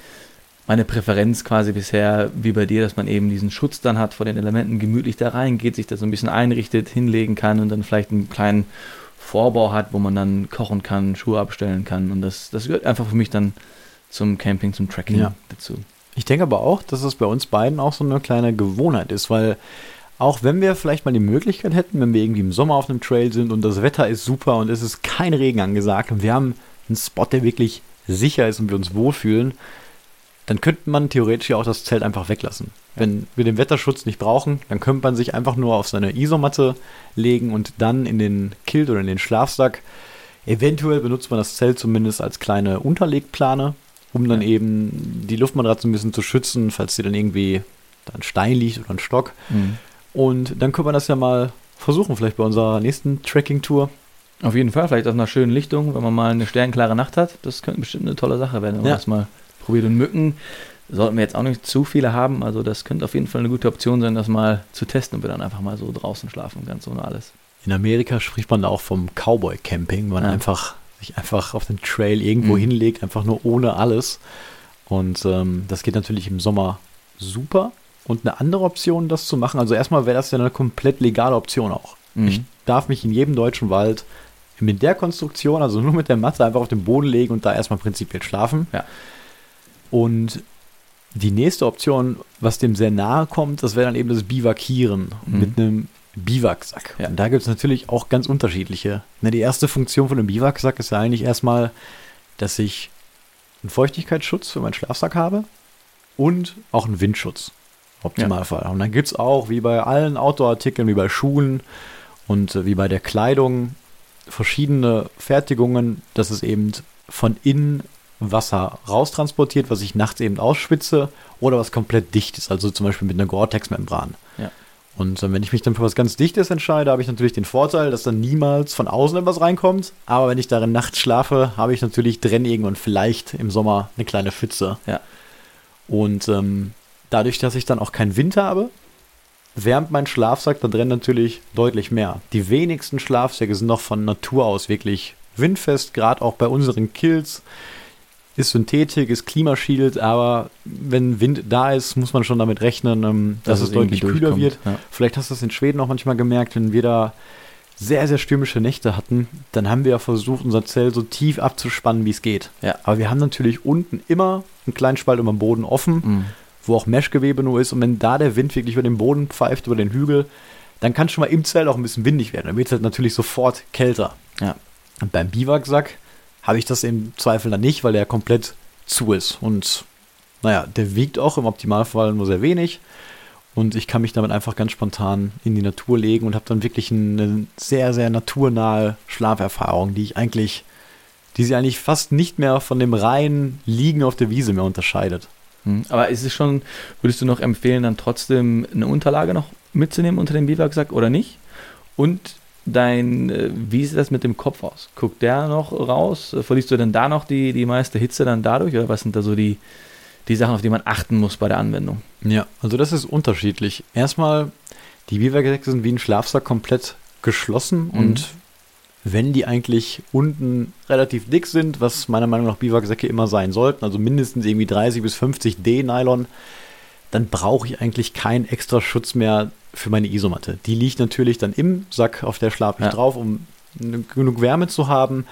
meine Präferenz quasi bisher wie bei dir, dass man eben diesen Schutz dann hat vor den Elementen, gemütlich da reingeht, sich das so ein bisschen einrichtet, hinlegen kann und dann vielleicht einen kleinen Vorbau hat, wo man dann kochen kann, Schuhe abstellen kann. Und das, das gehört einfach für mich dann zum Camping, zum Tracking ja. dazu. Ich denke aber auch, dass es bei uns beiden auch so eine kleine Gewohnheit ist, weil auch wenn wir vielleicht mal die Möglichkeit hätten, wenn wir irgendwie im Sommer auf einem Trail sind und das Wetter ist super und es ist kein Regen angesagt und wir haben einen Spot, der wirklich sicher ist und wir uns wohlfühlen, dann könnte man theoretisch ja auch das Zelt einfach weglassen. Wenn wir den Wetterschutz nicht brauchen, dann könnte man sich einfach nur auf seine Isomatte legen und dann in den Kilt oder in den Schlafsack. Eventuell benutzt man das Zelt zumindest als kleine Unterlegplane, um dann ja. eben die Luftmatratze ein bisschen zu schützen, falls sie dann irgendwie da ein Stein liegt oder ein Stock. Mhm. Und dann können wir das ja mal versuchen, vielleicht bei unserer nächsten Trekking-Tour. Auf jeden Fall, vielleicht auf einer schönen Lichtung, wenn man mal eine sternklare Nacht hat. Das könnte bestimmt eine tolle Sache werden, wenn ja. wir das mal probiert. Und Mücken sollten wir jetzt auch nicht zu viele haben. Also das könnte auf jeden Fall eine gute Option sein, das mal zu testen und wir dann einfach mal so draußen schlafen, ganz ohne alles. In Amerika spricht man da auch vom Cowboy-Camping, man ja. einfach sich einfach auf den Trail irgendwo mhm. hinlegt, einfach nur ohne alles. Und ähm, das geht natürlich im Sommer super. Und eine andere Option, das zu machen, also erstmal wäre das ja eine komplett legale Option auch. Mhm. Ich darf mich in jedem deutschen Wald mit der Konstruktion, also nur mit der Matte, einfach auf den Boden legen und da erstmal prinzipiell schlafen. Ja. Und die nächste Option, was dem sehr nahe kommt, das wäre dann eben das Bivakieren mhm. mit einem Biwaksack. Ja. Und da gibt es natürlich auch ganz unterschiedliche. Ne, die erste Funktion von einem Biwaksack ist ja eigentlich erstmal, dass ich einen Feuchtigkeitsschutz für meinen Schlafsack habe und auch einen Windschutz. Optimalfall. Ja. Und dann gibt es auch, wie bei allen Outdoor-Artikeln, wie bei Schuhen und äh, wie bei der Kleidung, verschiedene Fertigungen, dass es eben von innen Wasser raustransportiert, was ich nachts eben ausschwitze oder was komplett dicht ist, also zum Beispiel mit einer Gore-Tex-Membran. Ja. Und äh, wenn ich mich dann für was ganz Dichtes entscheide, habe ich natürlich den Vorteil, dass dann niemals von außen etwas reinkommt. Aber wenn ich darin nachts schlafe, habe ich natürlich drin irgendwann vielleicht im Sommer eine kleine Pfütze. Ja. Und ähm, dadurch, dass ich dann auch keinen Wind habe, wärmt mein Schlafsack da drin natürlich deutlich mehr. Die wenigsten Schlafsäcke sind noch von Natur aus wirklich windfest, gerade auch bei unseren Kills ist Synthetik, ist Klimaschild, aber wenn Wind da ist, muss man schon damit rechnen, ähm, dass, dass, es deutlich kühler wird. Ja. Vielleicht hast du das in Schweden auch manchmal gemerkt, wenn wir da sehr, sehr stürmische Nächte hatten, dann haben wir ja versucht, unser Zelt so tief abzuspannen, wie es geht. Ja. Aber wir haben natürlich unten immer einen kleinen Spalt über dem Boden offen, mhm. wo auch Meshgewebe nur ist. Und wenn da der Wind wirklich über den Boden pfeift, über den Hügel, dann kann es schon mal im Zelt auch ein bisschen windig werden. Dann wird es halt natürlich sofort kälter. Ja. Und beim Biwaksack habe ich das im Zweifel dann nicht, weil der komplett zu ist. Und naja, der wiegt auch im Optimalfall nur sehr wenig. Und ich kann mich damit einfach ganz spontan in die Natur legen und habe dann wirklich eine sehr, sehr naturnahe Schlaferfahrung, die ich eigentlich, die sie eigentlich fast nicht mehr von dem reinen Liegen auf der Wiese mehr unterscheidet. Hm, aber ist es schon, würdest du noch empfehlen, dann trotzdem eine Unterlage noch mitzunehmen unter dem Biwaksack oder nicht? Und dein, äh, wie sieht das mit dem Kopf aus? Guckt der noch raus? Verlierst du denn da noch die, die meiste Hitze dann dadurch? Oder was sind da so die, die Sachen, auf die man achten muss bei der Anwendung? Ja, also das ist unterschiedlich. Erstmal, die Biwaksäcke sind wie ein Schlafsack komplett geschlossen mhm. und wenn die eigentlich unten relativ dick sind, was meiner Meinung nach Biwaksäcke immer sein sollten, also mindestens irgendwie 30 bis 50 D Nylon, dann brauche ich eigentlich keinen extra Schutz mehr für meine Isomatte. Die liegt natürlich dann im Sack, auf der schlafe ich ja. drauf, um genug Wärme zu haben.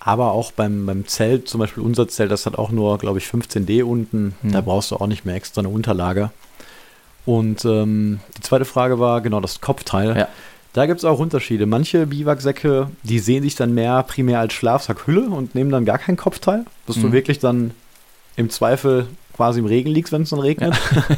Aber auch beim, beim Zelt, zum Beispiel unser Zelt, das hat auch nur, glaube ich, 15D unten. Hm. Da brauchst du auch nicht mehr extra eine Unterlage. Und ähm, die zweite Frage war genau das Kopfteil. Ja. Da gibt es auch Unterschiede. Manche Biwaksäcke, die sehen sich dann mehr primär als Schlafsackhülle und nehmen dann gar kein Kopfteil, dass hm. du wirklich dann im Zweifel quasi im Regen liegst, wenn es dann regnet. Ja.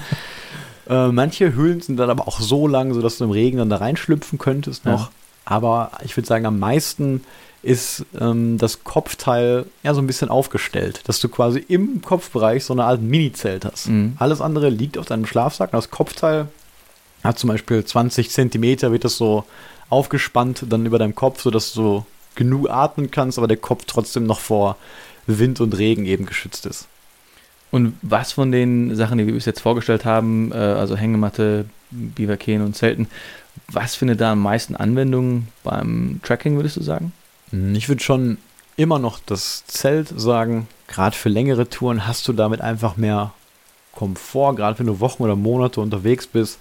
Äh, manche Höhlen sind dann aber auch so lang, sodass du im Regen dann da reinschlüpfen könntest noch. Ja. Aber ich würde sagen, am meisten ist ähm, das Kopfteil ja so ein bisschen aufgestellt, dass du quasi im Kopfbereich so eine Art Mini-Zelt hast. Mhm. Alles andere liegt auf deinem Schlafsack. Das Kopfteil hat zum Beispiel 20 Zentimeter, wird das so aufgespannt dann über deinem Kopf, sodass du genug atmen kannst, aber der Kopf trotzdem noch vor Wind und Regen eben geschützt ist. Und was von den Sachen, die wir bis jetzt vorgestellt haben, äh, also Hängematte, Bivaken und Zelten, was findet da am meisten Anwendung beim Tracking, würdest du sagen? Ich würde schon immer noch das Zelt sagen. Gerade für längere Touren hast du damit einfach mehr Komfort. Gerade wenn du Wochen oder Monate unterwegs bist,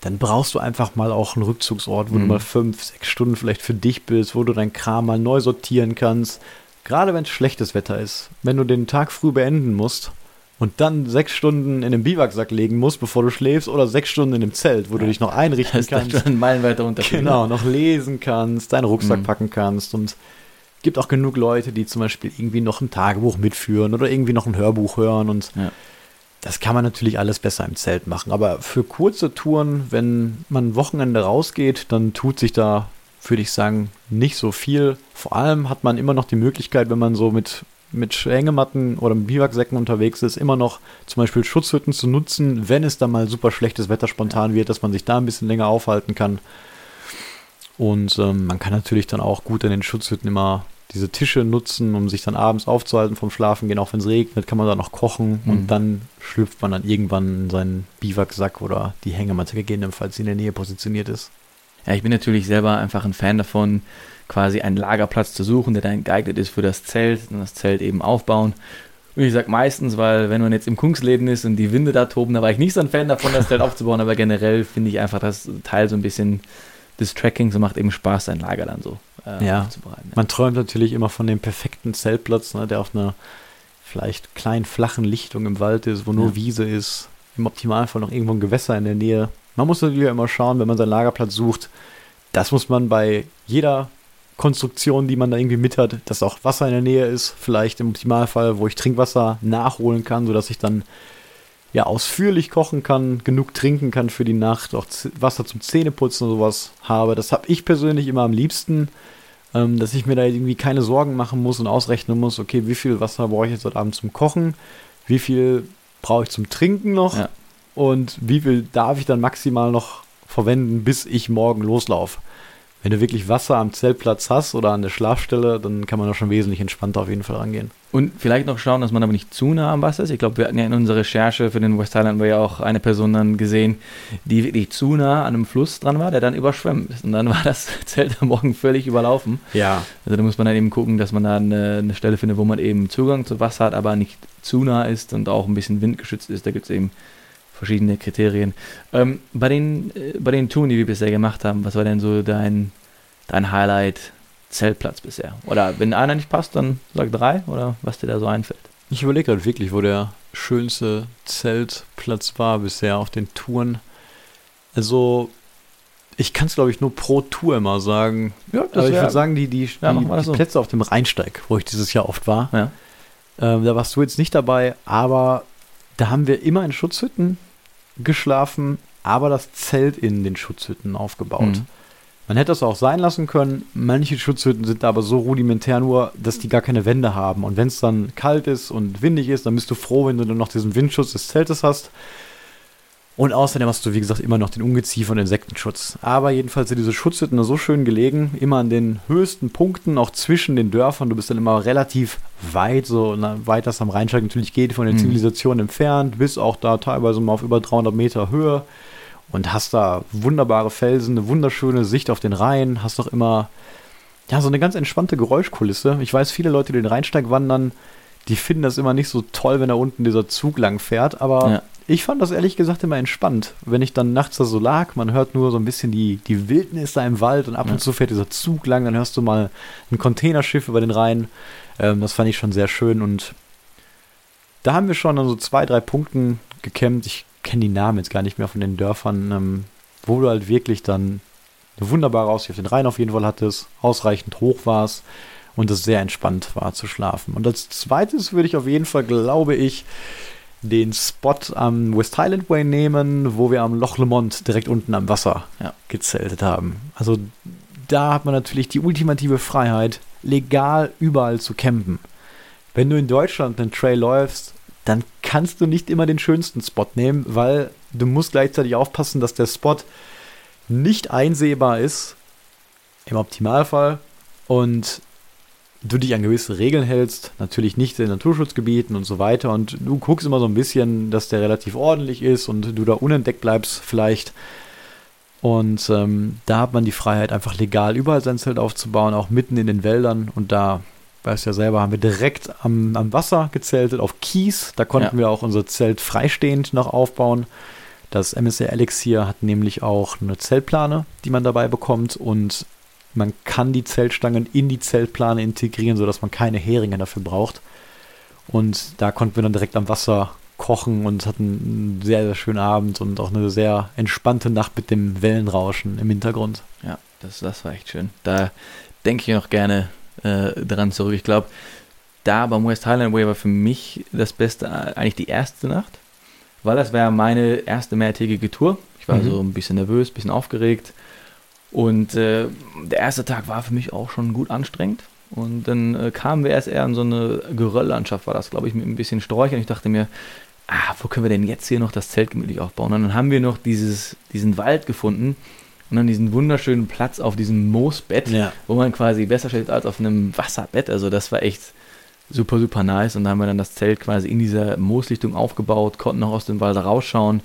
dann brauchst du einfach mal auch einen Rückzugsort, wo mhm. du mal fünf, sechs Stunden vielleicht für dich bist, wo du dein Kram mal neu sortieren kannst. Gerade wenn es schlechtes Wetter ist. Wenn du den Tag früh beenden musst, und dann sechs Stunden in den Biwaksack legen musst, bevor du schläfst, oder sechs Stunden in dem Zelt, wo ja. du dich noch einrichten das kannst. Schon Meilen weiter unter. Genau, noch lesen kannst, deinen Rucksack mhm. packen kannst und gibt auch genug Leute, die zum Beispiel irgendwie noch ein Tagebuch mitführen oder irgendwie noch ein Hörbuch hören und ja. das kann man natürlich alles besser im Zelt machen. Aber für kurze Touren, wenn man Wochenende rausgeht, dann tut sich da, würde ich sagen, nicht so viel. Vor allem hat man immer noch die Möglichkeit, wenn man so mit mit Hängematten oder mit Biwaksäcken unterwegs ist, immer noch zum Beispiel Schutzhütten zu nutzen, wenn es dann mal super schlechtes Wetter spontan wird, dass man sich da ein bisschen länger aufhalten kann. Und ähm, man kann natürlich dann auch gut in den Schutzhütten immer diese Tische nutzen, um sich dann abends aufzuhalten vom Schlafen gehen, auch wenn es regnet, kann man da noch kochen mhm. und dann schlüpft man dann irgendwann in seinen Biwaksack oder die Hängematte gegebenenfalls in der Nähe positioniert ist. Ja, ich bin natürlich selber einfach ein Fan davon, quasi einen Lagerplatz zu suchen, der dann geeignet ist für das Zelt und das Zelt eben aufbauen. Und ich sage meistens, weil wenn man jetzt im Kungsläden ist und die Winde da toben, da war ich nicht so ein Fan davon, das Zelt aufzubauen, aber generell finde ich einfach das Teil so ein bisschen des Trackings und macht eben Spaß, sein Lager dann so äh, ja. aufzubereiten. Man träumt natürlich immer von dem perfekten Zeltplatz, ne, der auf einer vielleicht kleinen flachen Lichtung im Wald ist, wo nur ja. Wiese ist. Im Optimalfall noch irgendwo ein Gewässer in der Nähe. Man muss natürlich immer schauen, wenn man seinen Lagerplatz sucht. Das muss man bei jeder Konstruktion, die man da irgendwie mit hat, dass auch Wasser in der Nähe ist. Vielleicht im Optimalfall, wo ich Trinkwasser nachholen kann, sodass ich dann ja ausführlich kochen kann, genug trinken kann für die Nacht, auch Wasser zum Zähneputzen und sowas habe. Das habe ich persönlich immer am liebsten, ähm, dass ich mir da irgendwie keine Sorgen machen muss und ausrechnen muss, okay, wie viel Wasser brauche ich jetzt heute Abend zum Kochen, wie viel brauche ich zum Trinken noch ja. und wie viel darf ich dann maximal noch verwenden, bis ich morgen loslaufe wenn du wirklich Wasser am Zeltplatz hast oder an der Schlafstelle, dann kann man da schon wesentlich entspannter auf jeden Fall rangehen. Und vielleicht noch schauen, dass man aber nicht zu nah am Wasser ist. Ich glaube, wir hatten ja in unserer Recherche für den West Highland ja auch eine Person dann gesehen, die wirklich zu nah an einem Fluss dran war, der dann überschwemmt ist. Und dann war das Zelt am Morgen völlig überlaufen. Ja. Also da muss man dann eben gucken, dass man da eine, eine Stelle findet, wo man eben Zugang zu Wasser hat, aber nicht zu nah ist und auch ein bisschen windgeschützt ist. Da gibt es eben verschiedene Kriterien. Ähm, bei, den, äh, bei den Touren, die wir bisher gemacht haben, was war denn so dein, dein Highlight Zeltplatz bisher? Oder wenn einer nicht passt, dann sag drei oder was dir da so einfällt. Ich überlege gerade wirklich, wo der schönste Zeltplatz war bisher auf den Touren. Also, ich kann es glaube ich nur pro Tour immer sagen. Ja, Aber ich würde sagen, die, die, ja, die, die so. Plätze auf dem Rheinsteig, wo ich dieses Jahr oft war, ja. ähm, da warst du jetzt nicht dabei, aber da haben wir immer in Schutzhütten geschlafen, aber das Zelt in den Schutzhütten aufgebaut. Mhm. Man hätte das auch sein lassen können. Manche Schutzhütten sind aber so rudimentär nur, dass die gar keine Wände haben. Und wenn es dann kalt ist und windig ist, dann bist du froh, wenn du dann noch diesen Windschutz des Zeltes hast. Und außerdem hast du, wie gesagt, immer noch den Ungeziefer und Insektenschutz. Aber jedenfalls sind diese Schutzhütten so schön gelegen, immer an den höchsten Punkten, auch zwischen den Dörfern. Du bist dann immer relativ weit, so weit das am Rheinsteig natürlich geht, von der mhm. Zivilisation entfernt, bis auch da teilweise mal auf über 300 Meter Höhe. Und hast da wunderbare Felsen, eine wunderschöne Sicht auf den Rhein, hast doch immer, ja, so eine ganz entspannte Geräuschkulisse. Ich weiß, viele Leute, die den Rheinsteig wandern, die finden das immer nicht so toll, wenn da unten dieser Zug lang fährt, aber ja ich fand das ehrlich gesagt immer entspannt, wenn ich dann nachts da so lag. Man hört nur so ein bisschen die, die Wildnis da im Wald und ab und zu fährt dieser Zug lang. Dann hörst du mal ein Containerschiff über den Rhein. Ähm, das fand ich schon sehr schön und da haben wir schon an so zwei, drei Punkten gekämmt. Ich kenne die Namen jetzt gar nicht mehr von den Dörfern, ähm, wo du halt wirklich dann eine wunderbare Aussicht auf den Rhein auf jeden Fall hattest, ausreichend hoch warst und es sehr entspannt war zu schlafen. Und als zweites würde ich auf jeden Fall, glaube ich, den Spot am West Highland Way nehmen, wo wir am Loch Lomond direkt unten am Wasser ja. gezeltet haben. Also da hat man natürlich die ultimative Freiheit, legal überall zu campen. Wenn du in Deutschland einen Trail läufst, dann kannst du nicht immer den schönsten Spot nehmen, weil du musst gleichzeitig aufpassen, dass der Spot nicht einsehbar ist, im Optimalfall, und du dich an gewisse Regeln hältst, natürlich nicht in Naturschutzgebieten und so weiter und du guckst immer so ein bisschen, dass der relativ ordentlich ist und du da unentdeckt bleibst vielleicht. Und ähm, da hat man die Freiheit, einfach legal überall sein Zelt aufzubauen, auch mitten in den Wäldern. Und da, weißt du ja selber, haben wir direkt am, am Wasser gezeltet, auf Kies. Da konnten ja. wir auch unser Zelt freistehend noch aufbauen. Das MSR Elixir hat nämlich auch eine Zeltplane, die man dabei bekommt. Und man kann die Zeltstangen in die Zeltplane integrieren, sodass man keine Heringe dafür braucht. Und da konnten wir dann direkt am Wasser kochen und hatten einen sehr, sehr schönen Abend und auch eine sehr entspannte Nacht mit dem Wellenrauschen im Hintergrund. Ja, das, das war echt schön. Da denke ich noch gerne äh, dran zurück. Ich glaube, da beim West Highland Way war für mich das Beste äh, eigentlich die erste Nacht, weil das war meine erste mehrtägige Tour. Ich war mhm. so ein bisschen nervös, ein bisschen aufgeregt und äh, der erste Tag war für mich auch schon gut anstrengend. Und dann äh, kamen wir erst eher in so eine Gerölllandschaft, war das, glaube ich, mit ein bisschen Sträuchern. Ich dachte mir, ah, wo können wir denn jetzt hier noch das Zelt gemütlich aufbauen? Und dann haben wir noch dieses, diesen Wald gefunden und dann diesen wunderschönen Platz auf diesem Moosbett, ja. wo man quasi besser steht als auf einem Wasserbett. Also das war echt super, super nice. Und da haben wir dann das Zelt quasi in dieser Mooslichtung aufgebaut, konnten noch aus dem Wald rausschauen.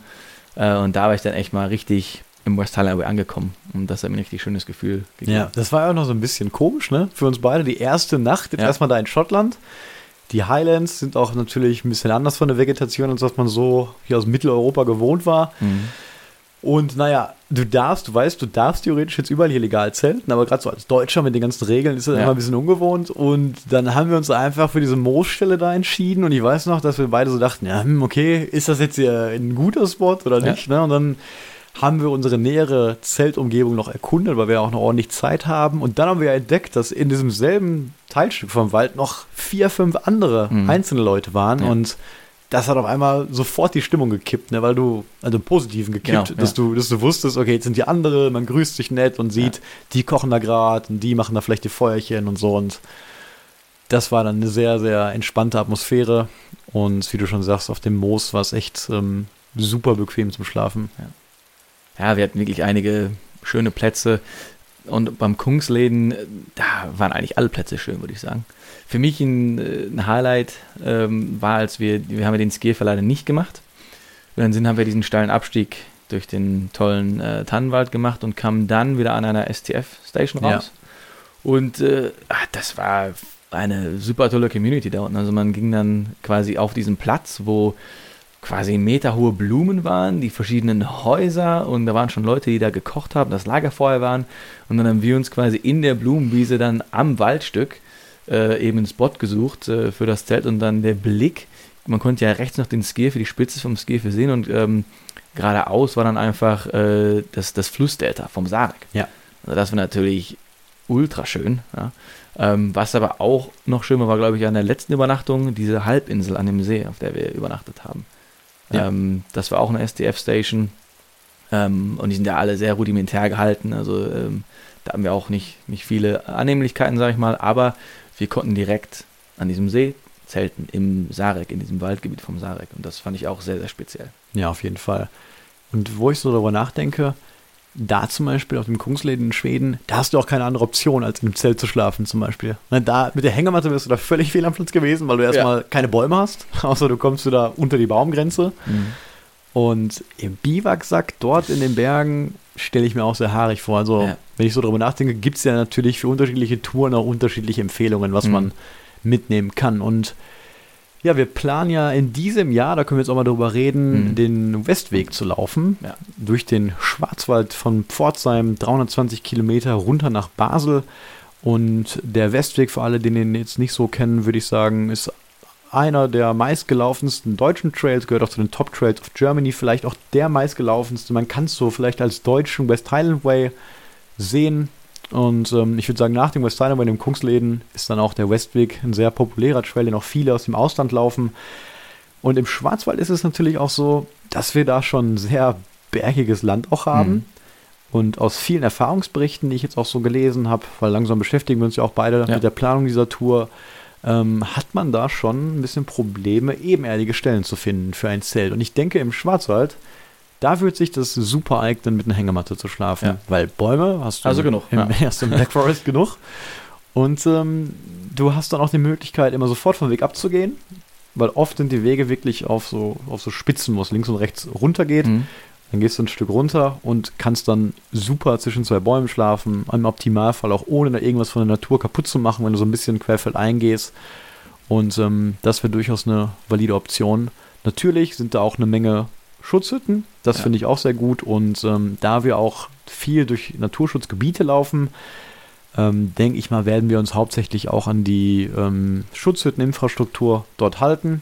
Äh, und da war ich dann echt mal richtig im West Highland angekommen. Und das hat mir ein richtig schönes Gefühl gegeben. Ja, das war ja auch noch so ein bisschen komisch, ne? Für uns beide. Die erste Nacht, jetzt ja. erstmal da in Schottland. Die Highlands sind auch natürlich ein bisschen anders von der Vegetation, als was man so hier aus Mitteleuropa gewohnt war. Mhm. Und naja, du darfst, du weißt, du darfst theoretisch jetzt überall hier legal zelten, aber gerade so als Deutscher mit den ganzen Regeln ist das ja. immer ein bisschen ungewohnt. Und dann haben wir uns einfach für diese Moosstelle da entschieden. Und ich weiß noch, dass wir beide so dachten, ja, hm, okay, ist das jetzt hier ein guter Spot oder nicht? Ja. Ne? Und dann haben wir unsere nähere Zeltumgebung noch erkundet, weil wir auch noch ordentlich Zeit haben. Und dann haben wir entdeckt, dass in diesem selben Teilstück vom Wald noch vier, fünf andere mhm. einzelne Leute waren. Ja. Und das hat auf einmal sofort die Stimmung gekippt, ne, weil du, also im Positiven gekippt, genau, dass, ja. du, dass du wusstest, okay, jetzt sind die andere, man grüßt sich nett und sieht, ja. die kochen da gerade und die machen da vielleicht die Feuerchen und so und das war dann eine sehr, sehr entspannte Atmosphäre und wie du schon sagst, auf dem Moos war es echt ähm, super bequem zum Schlafen. Ja. Ja, wir hatten wirklich einige schöne Plätze und beim Kungsläden, da waren eigentlich alle Plätze schön, würde ich sagen. Für mich ein, äh, ein Highlight ähm, war, als wir, wir haben ja den Skierfer leider nicht gemacht. Und dann sind, haben wir diesen steilen Abstieg durch den tollen äh, Tannenwald gemacht und kamen dann wieder an einer STF-Station raus. Ja. Und äh, ach, das war eine super tolle Community da unten. Also man ging dann quasi auf diesen Platz, wo quasi meterhohe Blumen waren, die verschiedenen Häuser und da waren schon Leute, die da gekocht haben, das Lagerfeuer waren und dann haben wir uns quasi in der Blumenwiese dann am Waldstück äh, eben einen Spot gesucht äh, für das Zelt und dann der Blick, man konnte ja rechts noch den Skier für die Spitze vom Skier sehen und ähm, geradeaus war dann einfach äh, das, das Flussdelta vom Sarek. Ja. Also das war natürlich ultra schön. Ja. Ähm, was aber auch noch schöner war, glaube ich, an der letzten Übernachtung, diese Halbinsel an dem See, auf der wir übernachtet haben. Ja. Ähm, das war auch eine SDF-Station. Ähm, und die sind ja alle sehr rudimentär gehalten. Also ähm, da haben wir auch nicht, nicht viele Annehmlichkeiten, sage ich mal. Aber wir konnten direkt an diesem See zelten, im Sarek, in diesem Waldgebiet vom Sarek. Und das fand ich auch sehr, sehr speziell. Ja, auf jeden Fall. Und wo ich so darüber nachdenke, da zum Beispiel auf dem Kungsläden in Schweden, da hast du auch keine andere Option, als in einem Zelt zu schlafen zum Beispiel. Da mit der Hängematte wärst du da völlig fehl am Platz gewesen, weil du erstmal ja. keine Bäume hast, außer du kommst du da unter die Baumgrenze. Mhm. Und im Biwaksack dort in den Bergen stelle ich mir auch sehr haarig vor. Also, ja. wenn ich so darüber nachdenke, gibt es ja natürlich für unterschiedliche Touren auch unterschiedliche Empfehlungen, was mhm. man mitnehmen kann. Und ja, wir planen ja in diesem Jahr, da können wir jetzt auch mal drüber reden, mhm. den Westweg zu laufen. Ja. Durch den Schwarzwald von Pforzheim, 320 Kilometer runter nach Basel. Und der Westweg, für alle, die den jetzt nicht so kennen, würde ich sagen, ist einer der meistgelaufensten deutschen Trails, gehört auch zu den Top Trails of Germany, vielleicht auch der meistgelaufenste. Man kann es so vielleicht als deutschen West Highland Way sehen. Und ähm, ich würde sagen, nach dem West Highland Way, dem Kungsläden, ist dann auch der Westweg ein sehr populärer Trail, den auch viele aus dem Ausland laufen. Und im Schwarzwald ist es natürlich auch so, dass wir da schon sehr bergiges Land auch haben. Mhm. Und aus vielen Erfahrungsberichten, die ich jetzt auch so gelesen habe, weil langsam beschäftigen wir uns ja auch beide ja. mit der Planung dieser Tour, ähm, hat man da schon ein bisschen Probleme, ebenerdige Stellen zu finden für ein Zelt. Und ich denke, im Schwarzwald, da wird sich das super eignen, mit einer Hängematte zu schlafen. Ja. Weil Bäume hast du also genug, im, ja. erst im Black Forest genug. Und ähm, du hast dann auch die Möglichkeit, immer sofort vom Weg abzugehen, weil oft sind die Wege wirklich auf so, auf so Spitzen, wo es links und rechts runter geht. Mhm. Dann gehst du ein Stück runter und kannst dann super zwischen zwei Bäumen schlafen. Im Optimalfall auch ohne da irgendwas von der Natur kaputt zu machen, wenn du so ein bisschen querfeld eingehst. Und ähm, das wäre durchaus eine valide Option. Natürlich sind da auch eine Menge Schutzhütten. Das ja. finde ich auch sehr gut. Und ähm, da wir auch viel durch Naturschutzgebiete laufen, ähm, denke ich mal, werden wir uns hauptsächlich auch an die ähm, Schutzhütteninfrastruktur dort halten.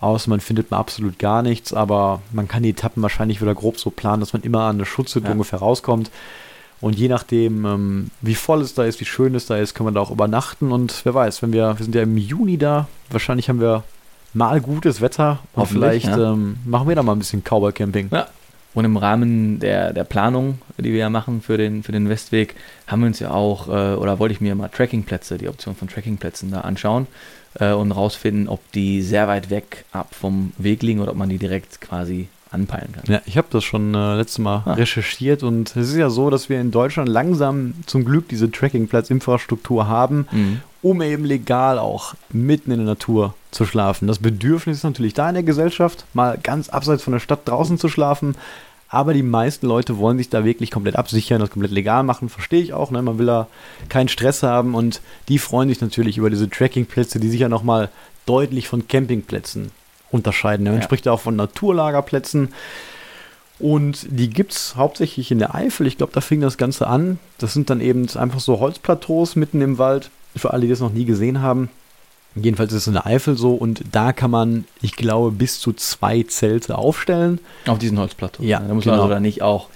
Außer man findet mal absolut gar nichts, aber man kann die Etappen wahrscheinlich wieder grob so planen, dass man immer an eine Schutzhütte ja. ungefähr rauskommt. Und je nachdem, ähm, wie voll es da ist, wie schön es da ist, können wir da auch übernachten. Und wer weiß, wenn wir, wir sind ja im Juni da, wahrscheinlich haben wir mal gutes Wetter und vielleicht ja. ähm, machen wir da mal ein bisschen Cowboy Camping. Ja. Und im Rahmen der, der Planung, die wir ja machen für den, für den Westweg, haben wir uns ja auch, äh, oder wollte ich mir mal Trackingplätze, die Option von Trackingplätzen da anschauen äh, und rausfinden, ob die sehr weit weg ab vom Weg liegen oder ob man die direkt quasi anpeilen kann. Ja, ich habe das schon äh, letztes Mal ah. recherchiert und es ist ja so, dass wir in Deutschland langsam zum Glück diese Trackingplatzinfrastruktur haben, mhm. um eben legal auch mitten in der Natur zu schlafen. Das Bedürfnis ist natürlich da in der Gesellschaft, mal ganz abseits von der Stadt draußen zu schlafen. Aber die meisten Leute wollen sich da wirklich komplett absichern, das komplett legal machen. Verstehe ich auch. Ne? Man will da keinen Stress haben und die freuen sich natürlich über diese Trackingplätze, die sich ja nochmal deutlich von Campingplätzen unterscheiden. Man ja. spricht ja auch von Naturlagerplätzen. Und die gibt es hauptsächlich in der Eifel. Ich glaube, da fing das Ganze an. Das sind dann eben einfach so Holzplateaus mitten im Wald. Für alle, die das noch nie gesehen haben. Jedenfalls ist es in der Eifel so und da kann man, ich glaube, bis zu zwei Zelte aufstellen. Auf diesen Holzplateau. Ja, da muss genau. man also da nicht auch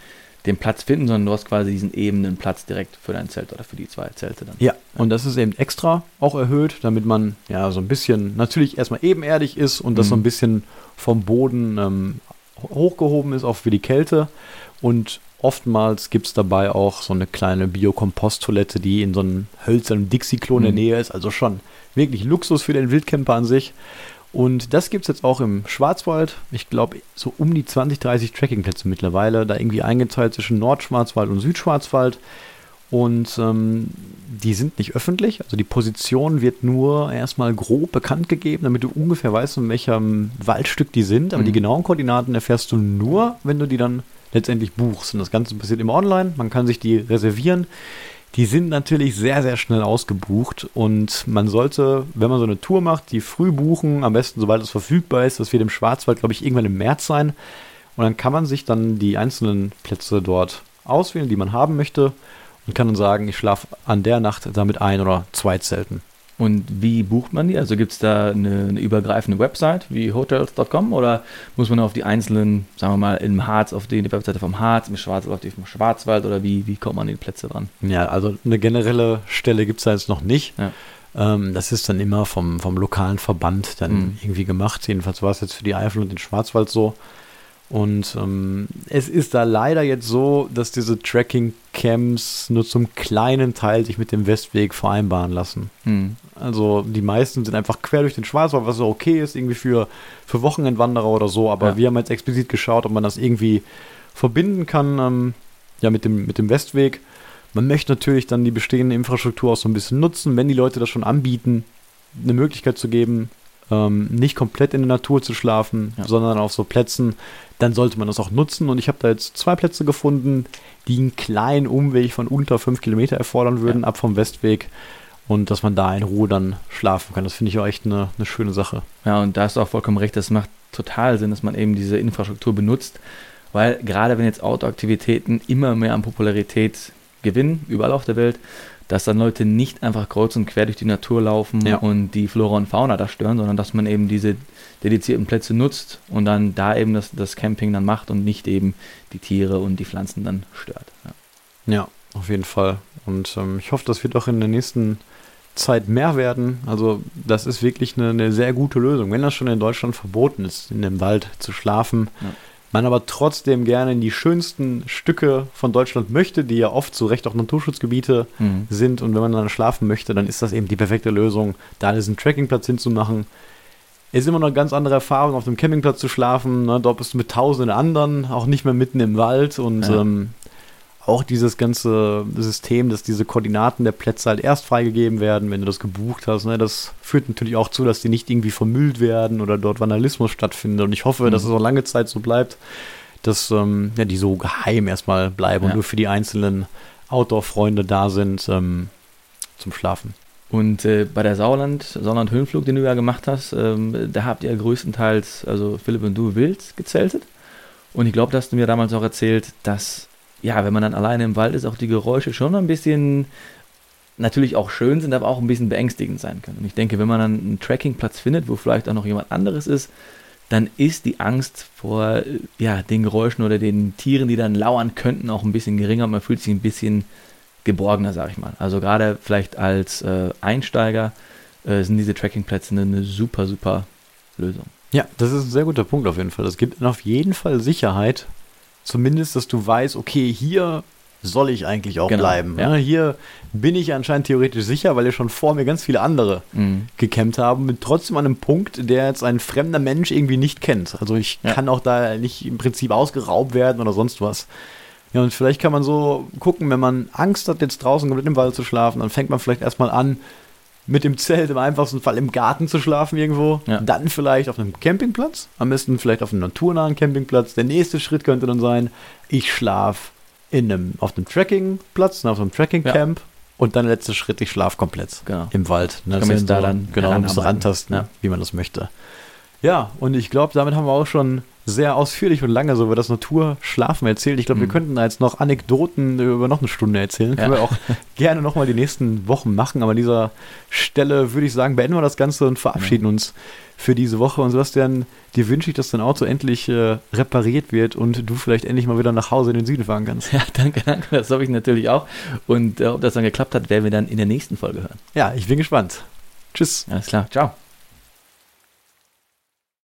den Platz finden, sondern du hast quasi diesen ebenen Platz direkt für dein Zelt oder für die zwei Zelte dann. Ja, und das ist eben extra auch erhöht, damit man ja so ein bisschen natürlich erstmal ebenerdig ist und das so ein mhm. bisschen vom Boden ähm, hochgehoben ist, auch für die Kälte. Und oftmals gibt es dabei auch so eine kleine Biokompost-Toilette, die in so einem hölzernen Dixie-Klo in der mhm. Nähe ist. Also schon wirklich Luxus für den Wildcamper an sich. Und das gibt es jetzt auch im Schwarzwald. Ich glaube, so um die 20, 30 Trekkingplätze mittlerweile, da irgendwie eingeteilt zwischen Nordschwarzwald und Südschwarzwald. Und ähm, die sind nicht öffentlich. Also die Position wird nur erstmal grob bekannt gegeben, damit du ungefähr weißt, in welchem Waldstück die sind. Aber mhm. die genauen Koordinaten erfährst du nur, wenn du die dann letztendlich buchst. Und das Ganze passiert immer online. Man kann sich die reservieren. Die sind natürlich sehr, sehr schnell ausgebucht und man sollte, wenn man so eine Tour macht, die früh buchen, am besten sobald es verfügbar ist. Das wird im Schwarzwald, glaube ich, irgendwann im März sein. Und dann kann man sich dann die einzelnen Plätze dort auswählen, die man haben möchte und kann dann sagen, ich schlafe an der Nacht damit ein oder zwei Zelten. Und wie bucht man die? Also gibt es da eine, eine, übergreifende Website wie hotels.com oder muss man auf die einzelnen, sagen wir mal, im Harz auf die, die Webseite vom Harz, im Schwarzwald auf die vom Schwarzwald oder wie, wie kommt man an die Plätze dran? Ja, also eine generelle Stelle gibt es da jetzt noch nicht. Ja. Ähm, das ist dann immer vom, vom lokalen Verband dann mhm. irgendwie gemacht. Jedenfalls war es jetzt für die Eifel und den Schwarzwald so. Und ähm, es ist da leider jetzt so, dass diese Tracking-Camps nur zum kleinen Teil sich mit dem Westweg vereinbaren lassen. Hm. Also die meisten sind einfach quer durch den Schwarzwald, was so okay ist, irgendwie für, für Wochenendwanderer oder so. Aber ja. wir haben jetzt explizit geschaut, ob man das irgendwie verbinden kann ähm, ja, mit, dem, mit dem Westweg. Man möchte natürlich dann die bestehende Infrastruktur auch so ein bisschen nutzen, wenn die Leute das schon anbieten, eine Möglichkeit zu geben, ähm, nicht komplett in der Natur zu schlafen, ja. sondern auf so Plätzen, dann sollte man das auch nutzen. Und ich habe da jetzt zwei Plätze gefunden, die einen kleinen Umweg von unter fünf Kilometer erfordern würden, ja. ab vom Westweg. Und dass man da in Ruhe dann schlafen kann. Das finde ich auch echt eine, eine schöne Sache. Ja, und da hast du auch vollkommen recht. Das macht total Sinn, dass man eben diese Infrastruktur benutzt. Weil gerade wenn jetzt Outdoor-Aktivitäten immer mehr an Popularität gewinnen, überall auf der Welt, dass dann Leute nicht einfach kreuz und quer durch die Natur laufen ja. und die Flora und Fauna da stören, sondern dass man eben diese dedizierten Plätze nutzt und dann da eben das, das Camping dann macht und nicht eben die Tiere und die Pflanzen dann stört. Ja, ja auf jeden Fall. Und ähm, ich hoffe, das wird auch in der nächsten Zeit mehr werden. Also das ist wirklich eine, eine, sehr gute Lösung. Wenn das schon in Deutschland verboten ist, in dem Wald zu schlafen, ja man aber trotzdem gerne in die schönsten Stücke von Deutschland möchte, die ja oft zu Recht auch Naturschutzgebiete mhm. sind. Und wenn man dann schlafen möchte, dann ist das eben die perfekte Lösung, da diesen Trekkingplatz hinzumachen. Es ist immer noch eine ganz andere Erfahrung, auf dem Campingplatz zu schlafen. Ne? Dort bist du mit tausenden anderen, auch nicht mehr mitten im Wald. Und ja. ähm, auch dieses ganze System, dass diese Koordinaten der Plätze halt erst freigegeben werden, wenn du das gebucht hast, ne, das führt natürlich auch zu, dass die nicht irgendwie vermüllt werden oder dort Vandalismus stattfindet. Und ich hoffe, mhm. dass es auch lange Zeit so bleibt, dass ähm, ja, die so geheim erstmal bleiben ja. und nur für die einzelnen Outdoor-Freunde da sind ähm, zum Schlafen. Und äh, bei der Sauerland, Sauerland-Höhenflug, den du ja gemacht hast, ähm, da habt ihr größtenteils, also Philipp und du, wild gezeltet. Und ich glaube, da hast du mir damals auch erzählt, dass ja, wenn man dann alleine im Wald ist, auch die Geräusche schon ein bisschen natürlich auch schön sind, aber auch ein bisschen beängstigend sein können. Und ich denke, wenn man dann einen Trekkingplatz findet, wo vielleicht auch noch jemand anderes ist, dann ist die Angst vor ja, den Geräuschen oder den Tieren, die dann lauern könnten, auch ein bisschen geringer. Man fühlt sich ein bisschen geborgener, sag ich mal. Also gerade vielleicht als äh, Einsteiger äh, sind diese Trekkingplätze eine, eine super, super Lösung. Ja, das ist ein sehr guter Punkt auf jeden Fall. Das gibt auf jeden Fall Sicherheit, zumindest, dass du weißt, okay, hier soll ich eigentlich auch genau, bleiben. Ja. Hier bin ich anscheinend theoretisch sicher, weil ja schon vor mir ganz viele andere mhm. gecampt haben, mit trotzdem an einem Punkt, der jetzt ein fremder Mensch irgendwie nicht kennt. Also ich ja. kann auch da nicht im Prinzip ausgeraubt werden oder sonst was. Ja, und vielleicht kann man so gucken, wenn man Angst hat, jetzt draußen komplett im Wald zu schlafen, dann fängt man vielleicht erstmal an, mit dem Zelt im einfachsten Fall im Garten zu schlafen irgendwo. Ja. Dann vielleicht auf einem Campingplatz. Am besten vielleicht auf einem naturnahen Campingplatz. Der nächste Schritt könnte dann sein, ich schlafe in einem, auf einem Trekkingplatz, auf einem Trekkingcamp. Ja. Und dann der letzte Schritt, ich schlafe komplett genau. im Wald. Ne? Das ist da dann genau, ein bisschen rantasten, ja. wie man das möchte. Ja, und ich glaube, damit haben wir auch schon sehr ausführlich und lange so über das Naturschlafen erzählt. Ich glaube, mhm. wir könnten da jetzt noch Anekdoten über noch eine Stunde erzählen. Ja. Können wir auch gerne nochmal die nächsten Wochen machen. Aber an dieser Stelle würde ich sagen, beenden wir das Ganze und verabschieden ja. uns für diese Woche. Und Sebastian, dir wünsche ich, dass dein Auto endlich äh, repariert wird und du vielleicht endlich mal wieder nach Hause in den Süden fahren kannst. Ja, danke, danke. Das hoffe ich natürlich auch. Und äh, ob das dann geklappt hat, werden wir dann in der nächsten Folge hören. Ja, ich bin gespannt. Tschüss. Alles klar. Ciao.